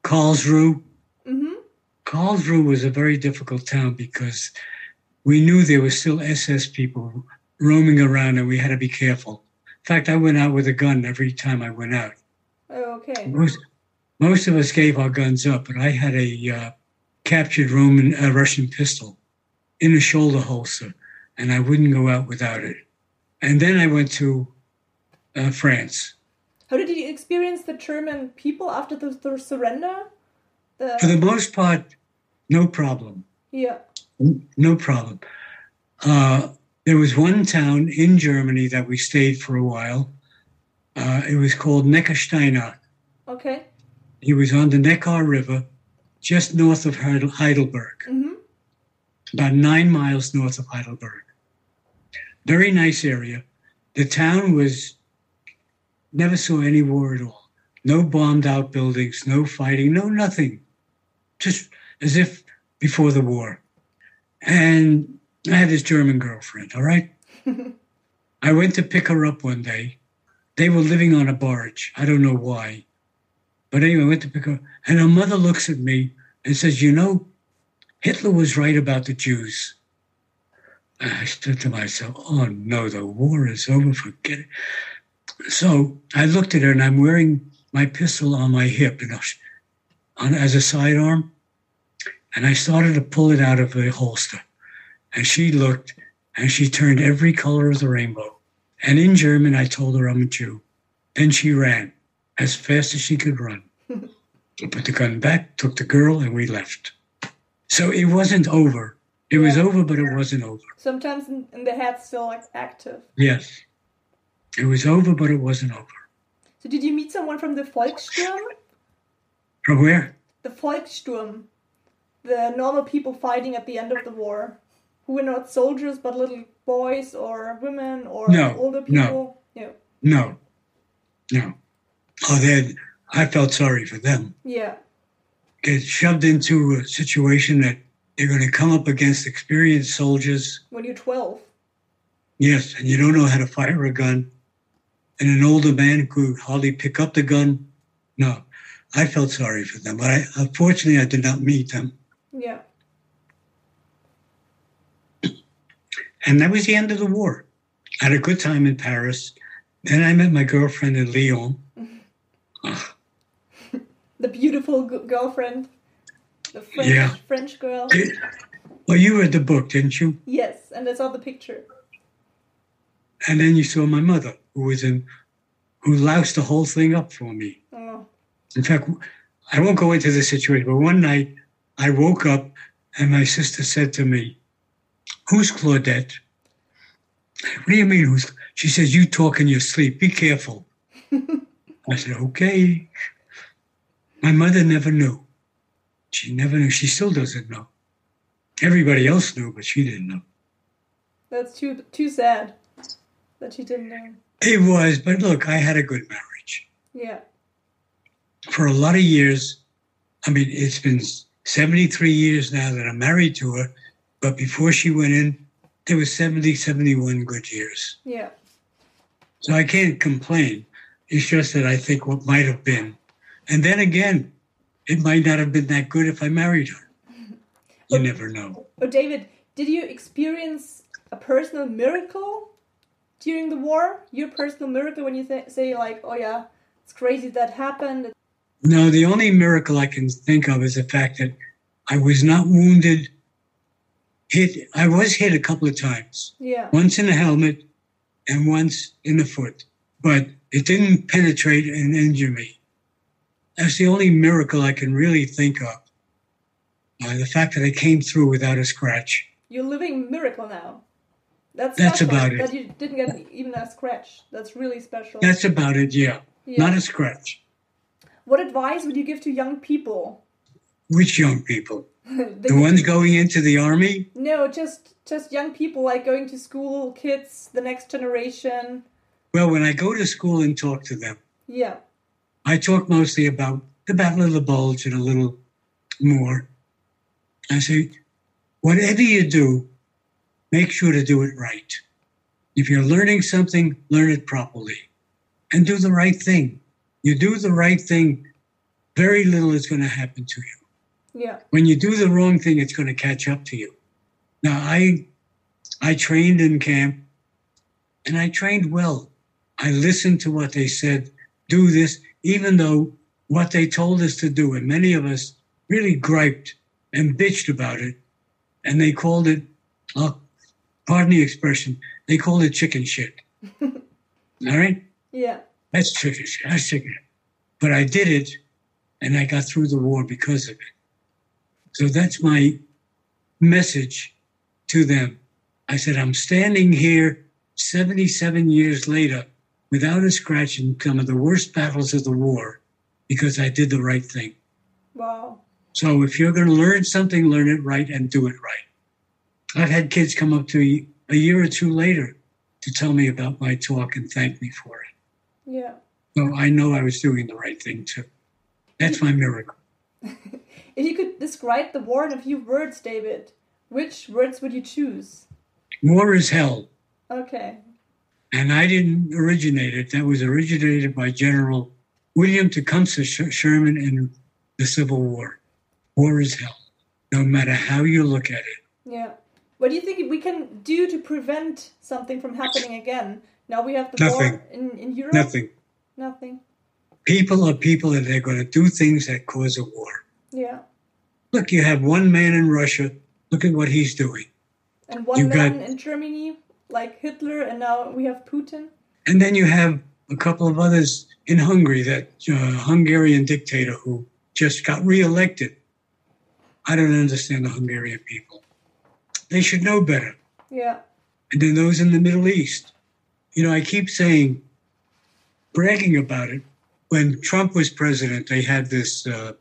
Karlsruhe. Mm-hmm. Karlsruhe was a very difficult town because we knew there were still SS people roaming around, and we had to be careful. In fact, I went out with a gun every time I went out. Oh, okay. Most, most of us gave our guns up, but I had a uh, captured Roman uh, Russian pistol in a shoulder holster, and I wouldn't go out without it. And then I went to uh, France. How did you experience the German people after the, the surrender? The, For the most part, no problem. yeah. No problem. Uh, there was one town in Germany that we stayed for a while. Uh, it was called Neckarsteinach. Okay. He was on the Neckar River, just north of Heidelberg. Mm-hmm. about nine miles north of Heidelberg. Very nice area. The town was never saw any war at all. No bombed out buildings, no fighting, no nothing. Just as if before the war. And I had this German girlfriend, all right? I went to pick her up one day. They were living on a barge. I don't know why. But anyway, I went to pick her up. and her mother looks at me and says, You know, Hitler was right about the Jews. And I said to myself, oh no, the war is over, forget it. So I looked at her and I'm wearing my pistol on my hip know, on, as a sidearm. And I started to pull it out of the holster. And she looked and she turned every color of the rainbow. And in German, I told her I'm a Jew. Then she ran as fast as she could run. I put the gun back, took the girl, and we left. So it wasn't over. It was over, but it wasn't over. Sometimes the head still like active. Yes. It was over, but it wasn't over. So did you meet someone from the Volkssturm? From where? The Volkssturm. The normal people fighting at the end of the war. Who were not soldiers but little boys or women or No, older no. people. Yeah. No. No. Oh, they I felt sorry for them. Yeah. Get shoved into a situation that they're going to come up against experienced soldiers. When you're 12. Yes, and you don't know how to fire a gun. And an older man could hardly pick up the gun. No, I felt sorry for them, but I, unfortunately, I did not meet them. Yeah. And that was the end of the war. I had a good time in Paris. Then I met my girlfriend in Lyon. The beautiful g- girlfriend. The French, Yeah. French girl. it- well, you read the book, didn't you? Yes, and I saw the picture. And then you saw my mother, who was in, who loused the whole thing up for me. Oh. In fact, I won't go into the situation, but one night I woke up and my sister said to me, Who's Claudette? What do you mean, who's? She says, You talk in your sleep. Be careful. I said, Okay. My mother never knew. She never knew. She still doesn't know. Everybody else knew, but she didn't know. That's too too sad that she didn't know. It was, but look, I had a good marriage. Yeah. for a lot of years. I mean, it's been 73 years now that I'm married to her, but before she went in, there was 70, 71 good years. Yeah. So I can't complain. It's just that I think what might have been. And then again, it might not have been that good if I married her. You oh, never know. Oh, David, did you experience a personal miracle during the war? Your personal miracle when you th- say like, "Oh yeah, it's crazy that happened." No, the only miracle I can think of is the fact that I was not wounded. Hit. I was hit a couple of times. Yeah. Once in the helmet, and once in the foot, but it didn't penetrate and injure me. That's the only miracle I can really think of. Uh, the fact that I came through without a scratch. You're living miracle now. That's That's about it. That you didn't get even a scratch. That's really special. That's about it. Yeah, yeah. not a scratch. what advice would you give to young people? Which young people? The- The ones going into the army? No, just just young people like going to school, kids, the next generation. Well, when I go to school and talk to them, Yeah. I talk mostly about the Battle of the Bulge and a little more. I say, whatever you do, make sure to do it right. If you're learning something, learn it properly and do the right thing. You do the right thing, very little is going to happen to you. Yeah. When you do the wrong thing, it's going to catch up to you. Now, I, I trained in camp and I trained well. I listened to what they said, do this, even though what they told us to do, and many of us really griped and bitched about it, and they called it, oh, pardon the expression, they call it chicken shit. All right? Yeah. That's chicken shit. That's chicken shit. But I did it, and I got through the war because of it. So that's my message to them. I said, I'm standing here 77 years later without a scratch in some of the worst battles of the war because I did the right thing. Wow. So if you're going to learn something, learn it right and do it right. I've had kids come up to me a year or two later to tell me about my talk and thank me for it. Yeah. So I know I was doing the right thing too. That's my miracle. If you could describe the war in a few words, David, which words would you choose? War is hell. Okay. And I didn't originate it. That was originated by General William Tecumseh Sherman in the Civil War. War is hell, no matter how you look at it. Yeah. What do you think we can do to prevent something from happening again? Now we have the Nothing. war in, in Europe. Nothing. Nothing. People are people and they're going to do things that cause a war. Yeah. Look, you have one man in Russia. Look at what he's doing. And one You man got- in Germany, like Hitler, and now we have Putin. And then you have a couple of others in Hungary, that uh, Hungarian dictator who just got reelected. I don't understand the Hungarian people. They should know better. Yeah. And then those in the Middle East. You know, I keep saying, bragging about it. When Trump was president, they had this uh,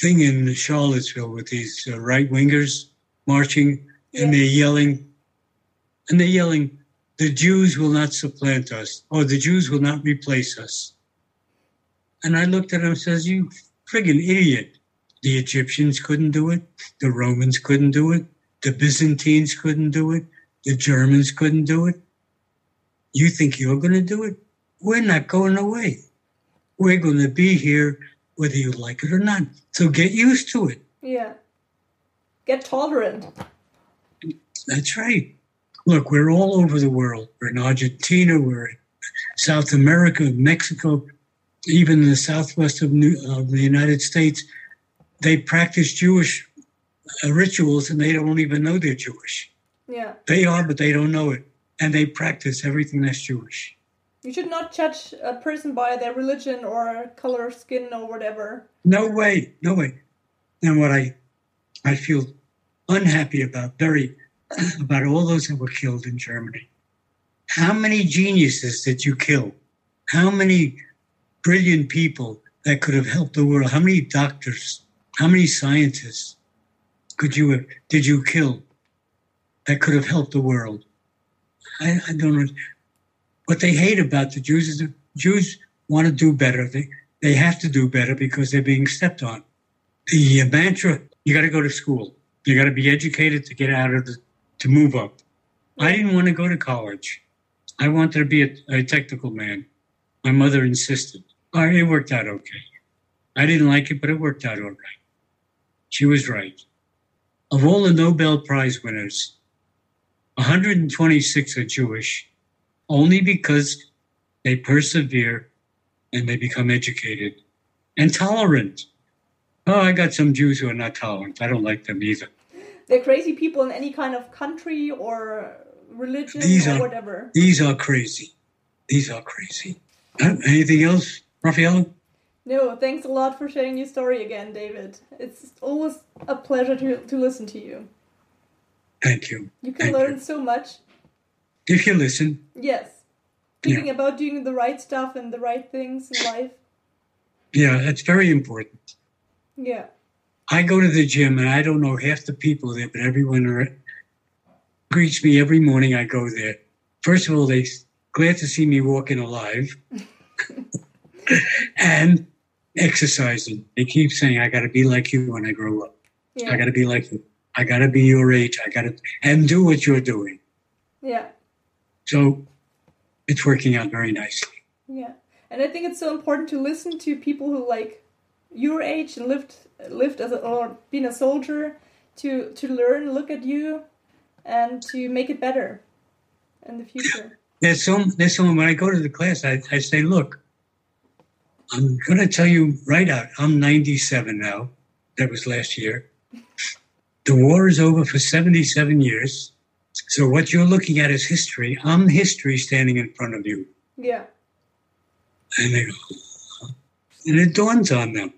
thing in Charlottesville with these uh, right wingers marching, Yeah. and they're yelling, and they're yelling, "The Jews will not supplant us, or the Jews will not replace us." And I looked at him and says, "You friggin' idiot! The Egyptians couldn't do it. The Romans couldn't do it. The Byzantines couldn't do it. The Germans couldn't do it. You think you're going to do it? We're not going away. We're going to be here whether you like it or not. So get used to it. Yeah. Get tolerant. That's right. Look, we're all over the world. We're in Argentina, we're in South America, Mexico, even in the southwest of, New, of the United States. They practice Jewish Uh, rituals and they don't even know they're Jewish. Yeah. They are, but they don't know it. And they practice everything that's Jewish. You should not judge a person by their religion or color of skin or whatever. No way, no way. And what I, I feel unhappy about, very, about all those that were killed in Germany. How many geniuses did you kill? How many brilliant people that could have helped the world? How many doctors? How many scientists could you have? Did you kill that could have helped the world? I, I don't know. What they hate about the Jews is the Jews want to do better. They they have to do better because they're being stepped on. The uh, mantra: you got to go to school. You got to be educated to get out of the to move up. I didn't want to go to college. I wanted to be a, a technical man. My mother insisted. Right, it worked out okay. I didn't like it, but it worked out all right. She was right. Of all the Nobel Prize winners, 126 are Jewish only because they persevere and they become educated and tolerant. Oh, I got some Jews who are not tolerant. I don't like them either. They're crazy people in any kind of country or religion These or are- whatever. These are crazy. These are crazy. Uh, anything else, Raphael? No, thanks a lot for sharing your story again, David. It's always a pleasure to, to listen to you. Thank you. You can Thank learn you. so much. If you listen, Yes. Thinking about doing the right stuff and the right things in life. yeah, that's very important. Yeah. I go to the gym and I don't know half the people there, but everyone are, greets me every morning I go there. First of all, they're glad to see me walking alive and exercising. They keep saying, I got to be like you when I grow up. I got to be like you. I got to be your age. I got to, and do what you're doing. Yeah. So it's working out very nicely. Yeah. And I think it's so important to listen to people who like your age and lived lived as a, or been a soldier to to learn, look at you and to make it better in the future. There's some, there's someone, when I go to the class, I, I say, look, I'm going to tell you right out, I'm 97 now. That was last year. The war is over for 77 years. So what you're looking at is history. I'm history standing in front of you. Yeah. And they go, and it dawns on them.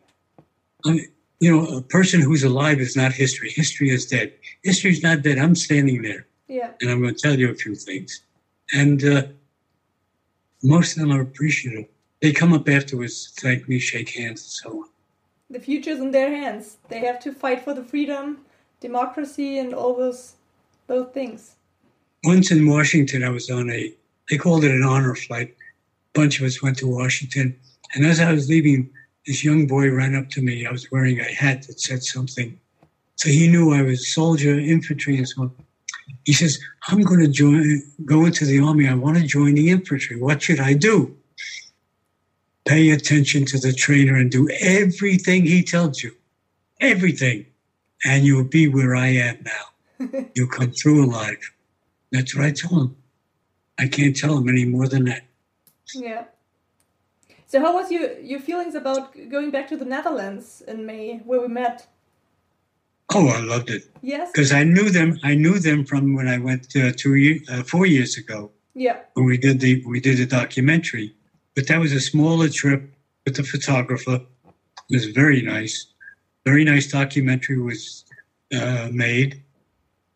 I mean, you know, a person who's alive is not history. History is dead. History's not dead. I'm standing there Yeah. and I'm going to tell you a few things. And uh, most of them are appreciative. They come up afterwards to thank me, shake hands, and so on. The future's in their hands. They have to fight for the freedom, democracy and all those those things. Once in Washington, I was on a, they called it an honor flight. A bunch of us went to Washington. And as I was leaving, this young boy ran up to me. I was wearing a hat that said something. So he knew I was soldier, infantry, and so on. He says, I'm going to join, go into the army. I want to join the infantry. What should I do? Pay attention to the trainer and do everything he tells you. Everything. And you'll be where I am now. You'll come through alive. That's what I tell him. I can't tell him any more than that. Yeah. So how was your your feelings about going back to the Netherlands in May where we met? Oh, I loved it Yes? because I knew them. I knew them from when I went uh, two year, uh, four years ago Yeah. when we did the we did a documentary. But that was a smaller trip with the photographer. It was very nice. Very nice documentary was uh, made,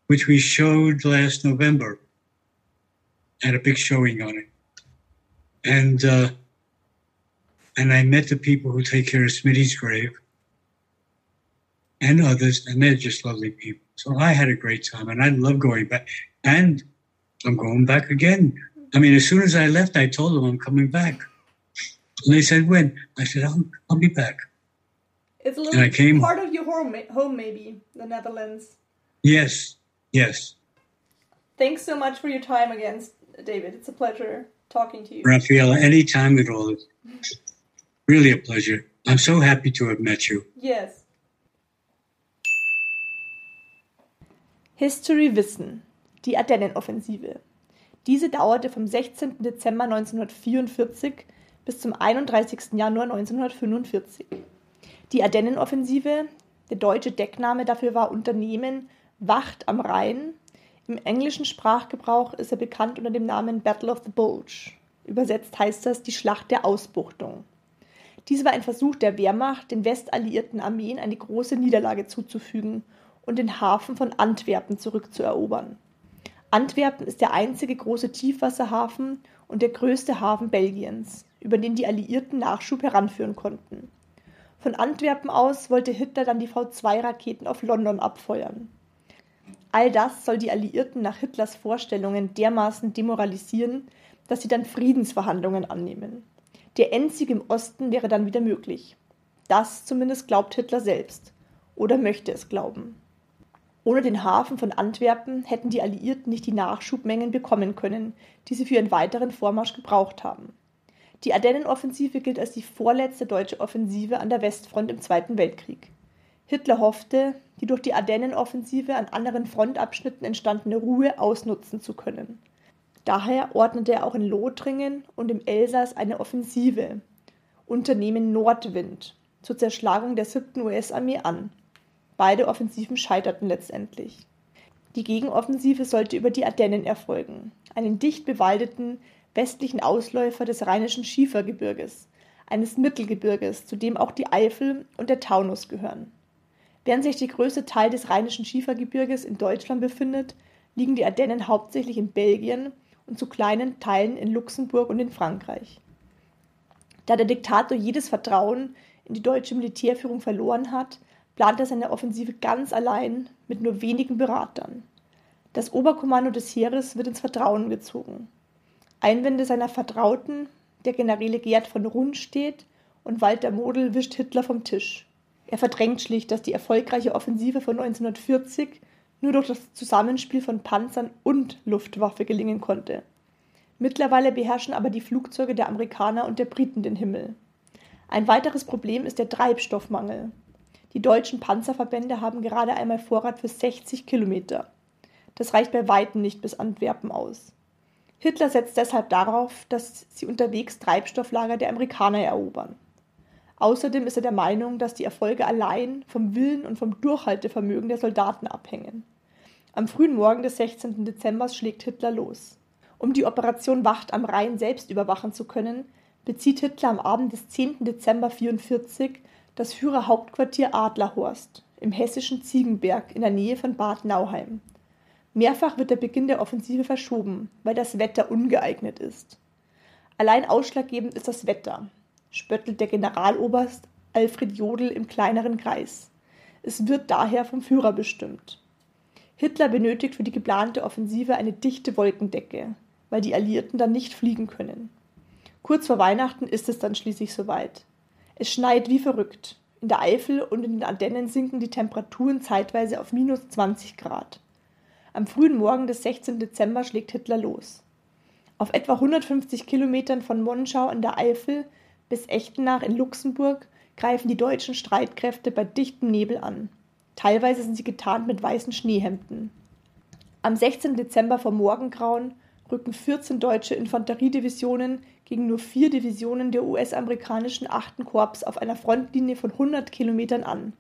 which we showed last November. Had a big showing on it, and uh, and I met the people who take care of Smitty's grave and others, and they're just lovely people. So I had a great time, and I love going back. And I'm going back again. I mean, as soon as I left, I told them I'm coming back. And they said, when? I said, I'll, I'll be back. It's a And little I came- part of your home, home maybe, the Netherlands. Yes, yes. Thanks so much for your time again, David. It's a pleasure talking to you. Raphael, anytime at all. Really a pleasure. I'm so happy to have met you. Yes. History Wissen. Die Ardennenoffensive. Diese dauerte vom 16. Dezember 1944 bis zum 31. Januar 1945. Die Ardennenoffensive, der deutsche Deckname dafür war Unternehmen Wacht am Rhein. Im englischen Sprachgebrauch ist er bekannt unter dem Namen Battle of the Bulge. Übersetzt heißt das die Schlacht der Ausbuchtung. Dies war ein Versuch der Wehrmacht, den westalliierten Armeen eine große Niederlage zuzufügen und den Hafen von Antwerpen zurückzuerobern. Antwerpen ist der einzige große Tiefwasserhafen und der größte Hafen Belgiens, über den die Alliierten Nachschub heranführen konnten. Von Antwerpen aus wollte Hitler dann die V2-Raketen auf London abfeuern. All das soll die Alliierten nach Hitlers Vorstellungen dermaßen demoralisieren, dass sie dann Friedensverhandlungen annehmen. Der Endsieg im Osten wäre dann wieder möglich. Das zumindest glaubt Hitler selbst. Oder möchte es glauben. Ohne den Hafen von Antwerpen hätten die Alliierten nicht die Nachschubmengen bekommen können, die sie für ihren weiteren Vormarsch gebraucht haben. Die Ardennenoffensive gilt als die vorletzte deutsche Offensive an der Westfront im Zweiten Weltkrieg. Hitler hoffte, die durch die Ardennenoffensive an anderen Frontabschnitten entstandene Ruhe ausnutzen zu können. Daher ordnete er auch in Lothringen und im Elsass eine Offensive, Unternehmen Nordwind, zur Zerschlagung der 7. US-Armee an. Beide Offensiven scheiterten letztendlich. Die Gegenoffensive sollte über die Ardennen erfolgen, einen dicht bewaldeten westlichen Ausläufer des Rheinischen Schiefergebirges, eines Mittelgebirges, zu dem auch die Eifel und der Taunus gehören. Während sich der größte Teil des Rheinischen Schiefergebirges in Deutschland befindet, liegen die Ardennen hauptsächlich in Belgien und zu kleinen Teilen in Luxemburg und in Frankreich. Da der Diktator jedes Vertrauen in die deutsche Militärführung verloren hat, plant er seine Offensive ganz allein mit nur wenigen Beratern. Das Oberkommando des Heeres wird ins Vertrauen gezogen. Einwände seiner Vertrauten, der Generäle Gerd von Rundstedt und Walter Model, wischt Hitler vom Tisch. Er verdrängt schlicht, dass die erfolgreiche Offensive von 1940 nur durch das Zusammenspiel von Panzern und Luftwaffe gelingen konnte. Mittlerweile beherrschen aber die Flugzeuge der Amerikaner und der Briten den Himmel. Ein weiteres Problem ist der Treibstoffmangel. Die deutschen Panzerverbände haben gerade einmal Vorrat für 60 Kilometer. Das reicht bei weitem nicht bis Antwerpen aus. Hitler setzt deshalb darauf, dass sie unterwegs Treibstofflager der Amerikaner erobern. Außerdem ist er der Meinung, dass die Erfolge allein vom Willen und vom Durchhaltevermögen der Soldaten abhängen. Am frühen Morgen des 16. Dezember schlägt Hitler los. Um die Operation Wacht am Rhein selbst überwachen zu können, bezieht Hitler am Abend des 10. Dezember 1944 das Führerhauptquartier Adlerhorst im hessischen Ziegenberg in der Nähe von Bad Nauheim. Mehrfach wird der Beginn der Offensive verschoben, weil das Wetter ungeeignet ist. Allein ausschlaggebend ist das Wetter, spöttelt der Generaloberst Alfred Jodl im kleineren Kreis. Es wird daher vom Führer bestimmt. Hitler benötigt für die geplante Offensive eine dichte Wolkendecke, weil die Alliierten dann nicht fliegen können. Kurz vor Weihnachten ist es dann schließlich soweit. Es schneit wie verrückt. In der Eifel und in den Ardennen sinken die Temperaturen zeitweise auf minus 20 Grad. Am frühen Morgen des 16. Dezember schlägt Hitler los. Auf etwa 150 Kilometern von Monschau in der Eifel bis Echtenach in Luxemburg greifen die deutschen Streitkräfte bei dichtem Nebel an. Teilweise sind sie getarnt mit weißen Schneehemden. Am 16. Dezember vor Morgengrauen rücken 14 deutsche Infanteriedivisionen gegen nur vier Divisionen der US-amerikanischen 8. Korps auf einer Frontlinie von 100 Kilometern an.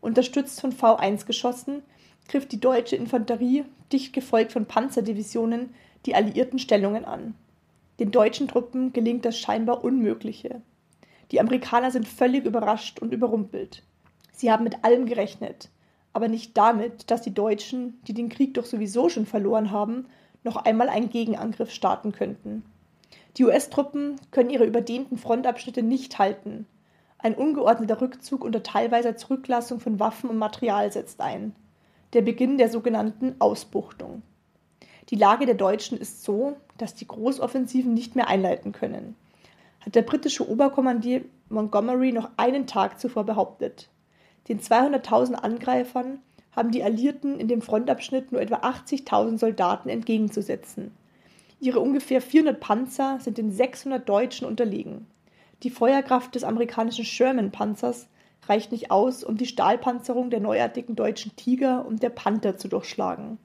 Unterstützt von V-1-Geschossen griff die deutsche Infanterie, dicht gefolgt von Panzerdivisionen, die alliierten Stellungen an. Den deutschen Truppen gelingt das scheinbar Unmögliche. Die Amerikaner sind völlig überrascht und überrumpelt. Sie haben mit allem gerechnet, aber nicht damit, dass die Deutschen, die den Krieg doch sowieso schon verloren haben, noch einmal einen Gegenangriff starten könnten. Die US-Truppen können ihre überdehnten Frontabschnitte nicht halten. Ein ungeordneter Rückzug unter teilweiser Zurücklassung von Waffen und Material setzt ein der Beginn der sogenannten Ausbuchtung. Die Lage der Deutschen ist so, dass die Großoffensiven nicht mehr einleiten können, hat der britische Oberkommandier Montgomery noch einen Tag zuvor behauptet. Den 200.000 Angreifern haben die Alliierten in dem Frontabschnitt nur etwa 80.000 Soldaten entgegenzusetzen. Ihre ungefähr 400 Panzer sind den 600 Deutschen unterlegen. Die Feuerkraft des amerikanischen Sherman-Panzers reicht nicht aus, um die Stahlpanzerung der neuartigen deutschen Tiger und der Panther zu durchschlagen.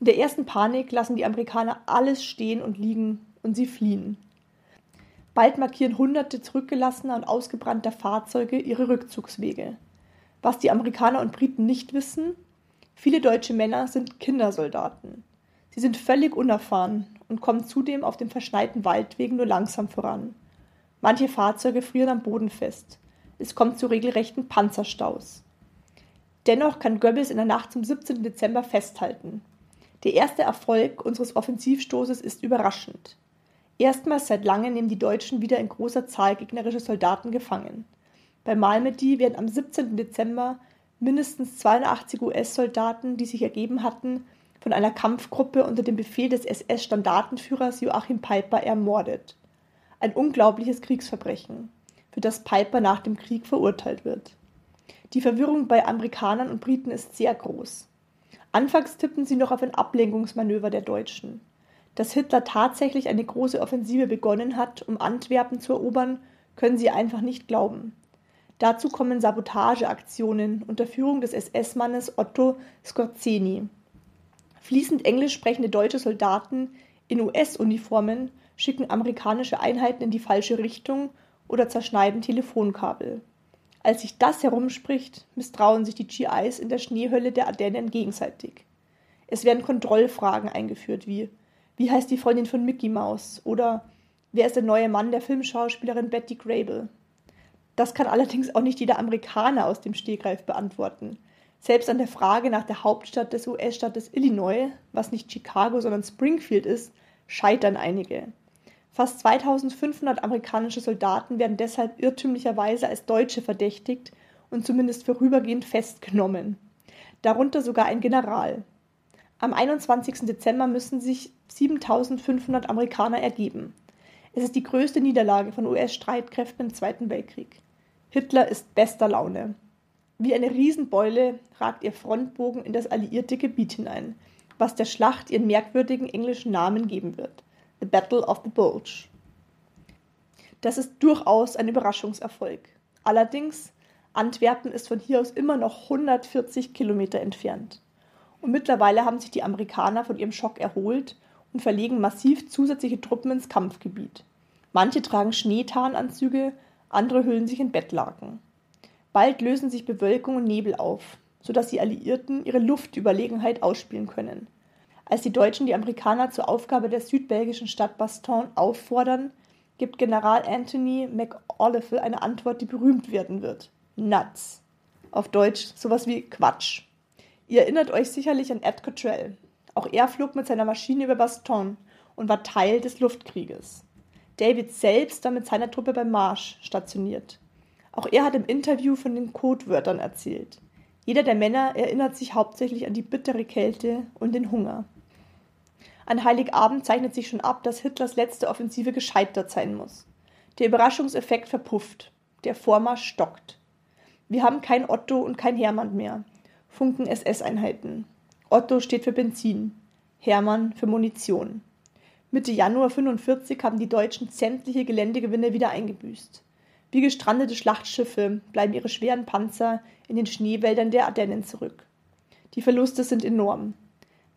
In der ersten Panik lassen die Amerikaner alles stehen und liegen und sie fliehen. Bald markieren hunderte zurückgelassener und ausgebrannter Fahrzeuge ihre Rückzugswege. Was die Amerikaner und Briten nicht wissen, viele deutsche Männer sind Kindersoldaten. Sie sind völlig unerfahren und kommen zudem auf den verschneiten Waldwegen nur langsam voran. Manche Fahrzeuge frieren am Boden fest. Es kommt zu regelrechten Panzerstaus. Dennoch kann Goebbels in der Nacht zum 17. Dezember festhalten. Der erste Erfolg unseres Offensivstoßes ist überraschend. Erstmals seit langem nehmen die Deutschen wieder in großer Zahl gegnerische Soldaten gefangen. Bei Malmedy werden am 17. Dezember mindestens 82 US-Soldaten, die sich ergeben hatten, von einer Kampfgruppe unter dem Befehl des SS-Standartenführers Joachim Peiper ermordet. Ein unglaubliches Kriegsverbrechen für das Piper nach dem Krieg verurteilt wird. Die Verwirrung bei Amerikanern und Briten ist sehr groß. Anfangs tippen sie noch auf ein Ablenkungsmanöver der Deutschen. Dass Hitler tatsächlich eine große Offensive begonnen hat, um Antwerpen zu erobern, können sie einfach nicht glauben. Dazu kommen Sabotageaktionen unter Führung des SS-Mannes Otto Skorzeny. Fließend englisch sprechende deutsche Soldaten In US-Uniformen schicken amerikanische Einheiten in die falsche Richtung oder zerschneiden Telefonkabel. Als sich das herumspricht, misstrauen sich die GIs in der Schneehölle der Ardennen gegenseitig. Es werden Kontrollfragen eingeführt wie Wie heißt die Freundin von Mickey Mouse? oder Wer ist der neue Mann der Filmschauspielerin Betty Grable? Das kann allerdings auch nicht jeder Amerikaner aus dem Stegreif beantworten. Selbst an der Frage nach der Hauptstadt des US-Staates Illinois, was nicht Chicago, sondern Springfield ist, scheitern einige. Fast 2500 amerikanische Soldaten werden deshalb irrtümlicherweise als Deutsche verdächtigt und zumindest vorübergehend festgenommen. Darunter sogar ein General. Am 21. Dezember müssen sich 7500 Amerikaner ergeben. Es ist die größte Niederlage von US-Streitkräften im Zweiten Weltkrieg. Hitler ist bester Laune. Wie eine Riesenbeule ragt ihr Frontbogen in das alliierte Gebiet hinein, was der Schlacht ihren merkwürdigen englischen Namen geben wird. The Battle of the Bulge. Das ist durchaus ein Überraschungserfolg. Allerdings, Antwerpen ist von hier aus immer noch 140 Kilometer entfernt. Und mittlerweile haben sich die Amerikaner von ihrem Schock erholt und verlegen massiv zusätzliche Truppen ins Kampfgebiet. Manche tragen Schneetarnanzüge, andere hüllen sich in Bettlaken. Bald lösen sich Bewölkung und Nebel auf, sodass die Alliierten ihre Luftüberlegenheit ausspielen können. Als die Deutschen die Amerikaner zur Aufgabe der südbelgischen Stadt Bastogne auffordern, gibt General Anthony McAuliffe eine Antwort, die berühmt werden wird. Nuts. Auf Deutsch sowas wie Quatsch. Ihr erinnert euch sicherlich an Ed Cottrell. Auch er flog mit seiner Maschine über Bastogne und war Teil des Luftkrieges. David selbst war mit seiner Truppe beim Marsch stationiert. Auch er hat im Interview von den Codewörtern erzählt. Jeder der Männer erinnert sich hauptsächlich an die bittere Kälte und den Hunger. An Heiligabend zeichnet sich schon ab, dass Hitlers letzte Offensive gescheitert sein muss. Der Überraschungseffekt verpufft. Der Vormarsch stockt. Wir haben kein Otto und kein Hermann mehr. Funken SS-Einheiten. Otto steht für Benzin, Hermann für Munition. Mitte Januar 45 haben die Deutschen sämtliche Geländegewinne wieder eingebüßt. Wie gestrandete Schlachtschiffe bleiben ihre schweren Panzer in den Schneewäldern der Ardennen zurück. Die Verluste sind enorm.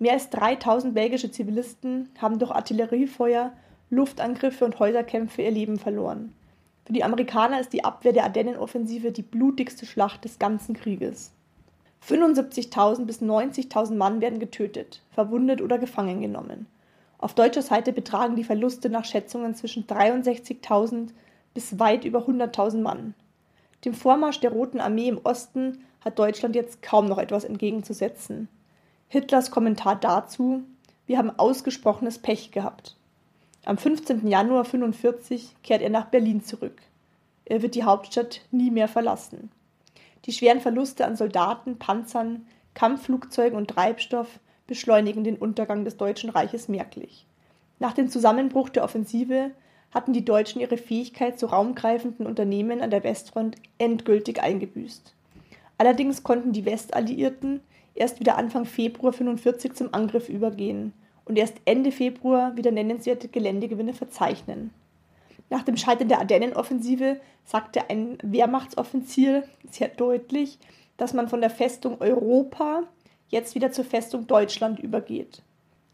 Mehr als 3000 belgische Zivilisten haben durch Artilleriefeuer, Luftangriffe und Häuserkämpfe ihr Leben verloren. Für die Amerikaner ist die Abwehr der Ardennenoffensive die blutigste Schlacht des ganzen Krieges. 75.000 bis 90.000 Mann werden getötet, verwundet oder gefangen genommen. Auf deutscher Seite betragen die Verluste nach Schätzungen zwischen 63.000 bis weit über 100.000 Mann. Dem Vormarsch der Roten Armee im Osten hat Deutschland jetzt kaum noch etwas entgegenzusetzen. Hitlers Kommentar dazu: Wir haben ausgesprochenes Pech gehabt. Am 15. Januar 1945 kehrt er nach Berlin zurück. Er wird die Hauptstadt nie mehr verlassen. Die schweren Verluste an Soldaten, Panzern, Kampfflugzeugen und Treibstoff beschleunigen den Untergang des Deutschen Reiches merklich. Nach dem Zusammenbruch der Offensive hatten die Deutschen ihre Fähigkeit zu raumgreifenden Unternehmen an der Westfront endgültig eingebüßt. Allerdings konnten die Westalliierten erst wieder Anfang Februar 45 zum Angriff übergehen und erst Ende Februar wieder nennenswerte Geländegewinne verzeichnen. Nach dem Scheitern der Ardennenoffensive sagte ein Wehrmachtsoffizier sehr deutlich, dass man von der Festung Europa jetzt wieder zur Festung Deutschland übergeht.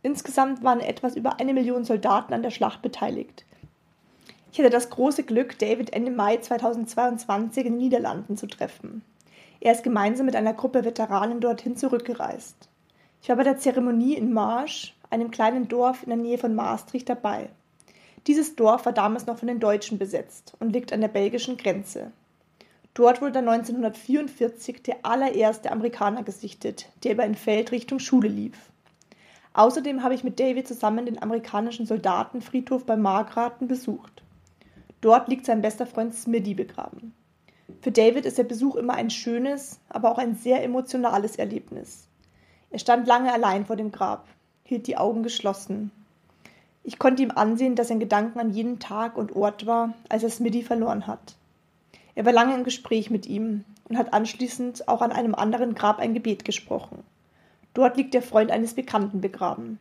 Insgesamt waren etwas über eine Million Soldaten an der Schlacht beteiligt. Ich hatte das große Glück, David Ende Mai 2022 in den Niederlanden zu treffen. Er ist gemeinsam mit einer Gruppe Veteranen dorthin zurückgereist. Ich war bei der Zeremonie in Marsch, einem kleinen Dorf in der Nähe von Maastricht, dabei. Dieses Dorf war damals noch von den Deutschen besetzt und liegt an der belgischen Grenze. Dort wurde 1944 der allererste Amerikaner gesichtet, der über ein Feld Richtung Schule lief. Außerdem habe ich mit David zusammen den amerikanischen Soldatenfriedhof bei Margraten besucht. Dort liegt sein bester Freund Smitty begraben. Für David ist der Besuch immer ein schönes, aber auch ein sehr emotionales Erlebnis. Er stand lange allein vor dem Grab, hielt die Augen geschlossen. Ich konnte ihm ansehen, dass sein Gedanken an jeden Tag und Ort war, als er Smitty verloren hat. Er war lange im Gespräch mit ihm und hat anschließend auch an einem anderen Grab ein Gebet gesprochen. Dort liegt der Freund eines Bekannten begraben.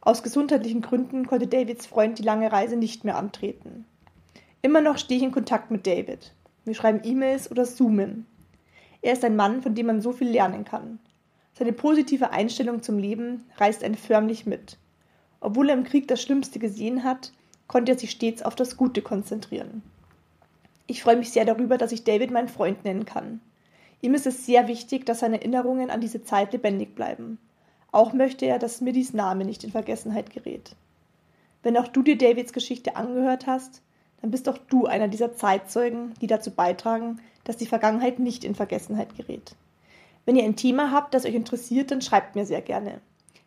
Aus gesundheitlichen Gründen konnte Davids Freund die lange Reise nicht mehr antreten. Immer noch stehe ich in Kontakt mit David. Wir schreiben E-Mails oder zoomen. Er ist ein Mann, von dem man so viel lernen kann. Seine positive Einstellung zum Leben reißt einen förmlich mit. Obwohl er im Krieg das Schlimmste gesehen hat, konnte er sich stets auf das Gute konzentrieren. Ich freue mich sehr darüber, dass ich David meinen Freund nennen kann. Ihm ist es sehr wichtig, dass seine Erinnerungen an diese Zeit lebendig bleiben. Auch möchte er, dass Smittys Name nicht in Vergessenheit gerät. Wenn auch du dir Davids Geschichte angehört hast, dann bist auch du einer dieser Zeitzeugen, die dazu beitragen, dass die Vergangenheit nicht in Vergessenheit gerät. Wenn ihr ein Thema habt, das euch interessiert, dann schreibt mir sehr gerne.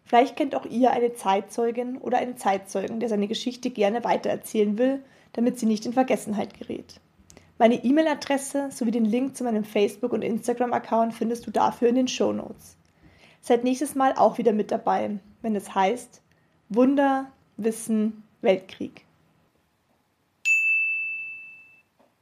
Vielleicht kennt auch ihr eine Zeitzeugin oder einen Zeitzeugen, der seine Geschichte gerne weitererzählen will, damit sie nicht in Vergessenheit gerät. Meine E-Mail-Adresse sowie den Link zu meinem Facebook- und Instagram-Account findest du dafür in den Show Notes. Seid nächstes Mal auch wieder mit dabei, wenn es heißt Wunder, Wissen, Weltkrieg.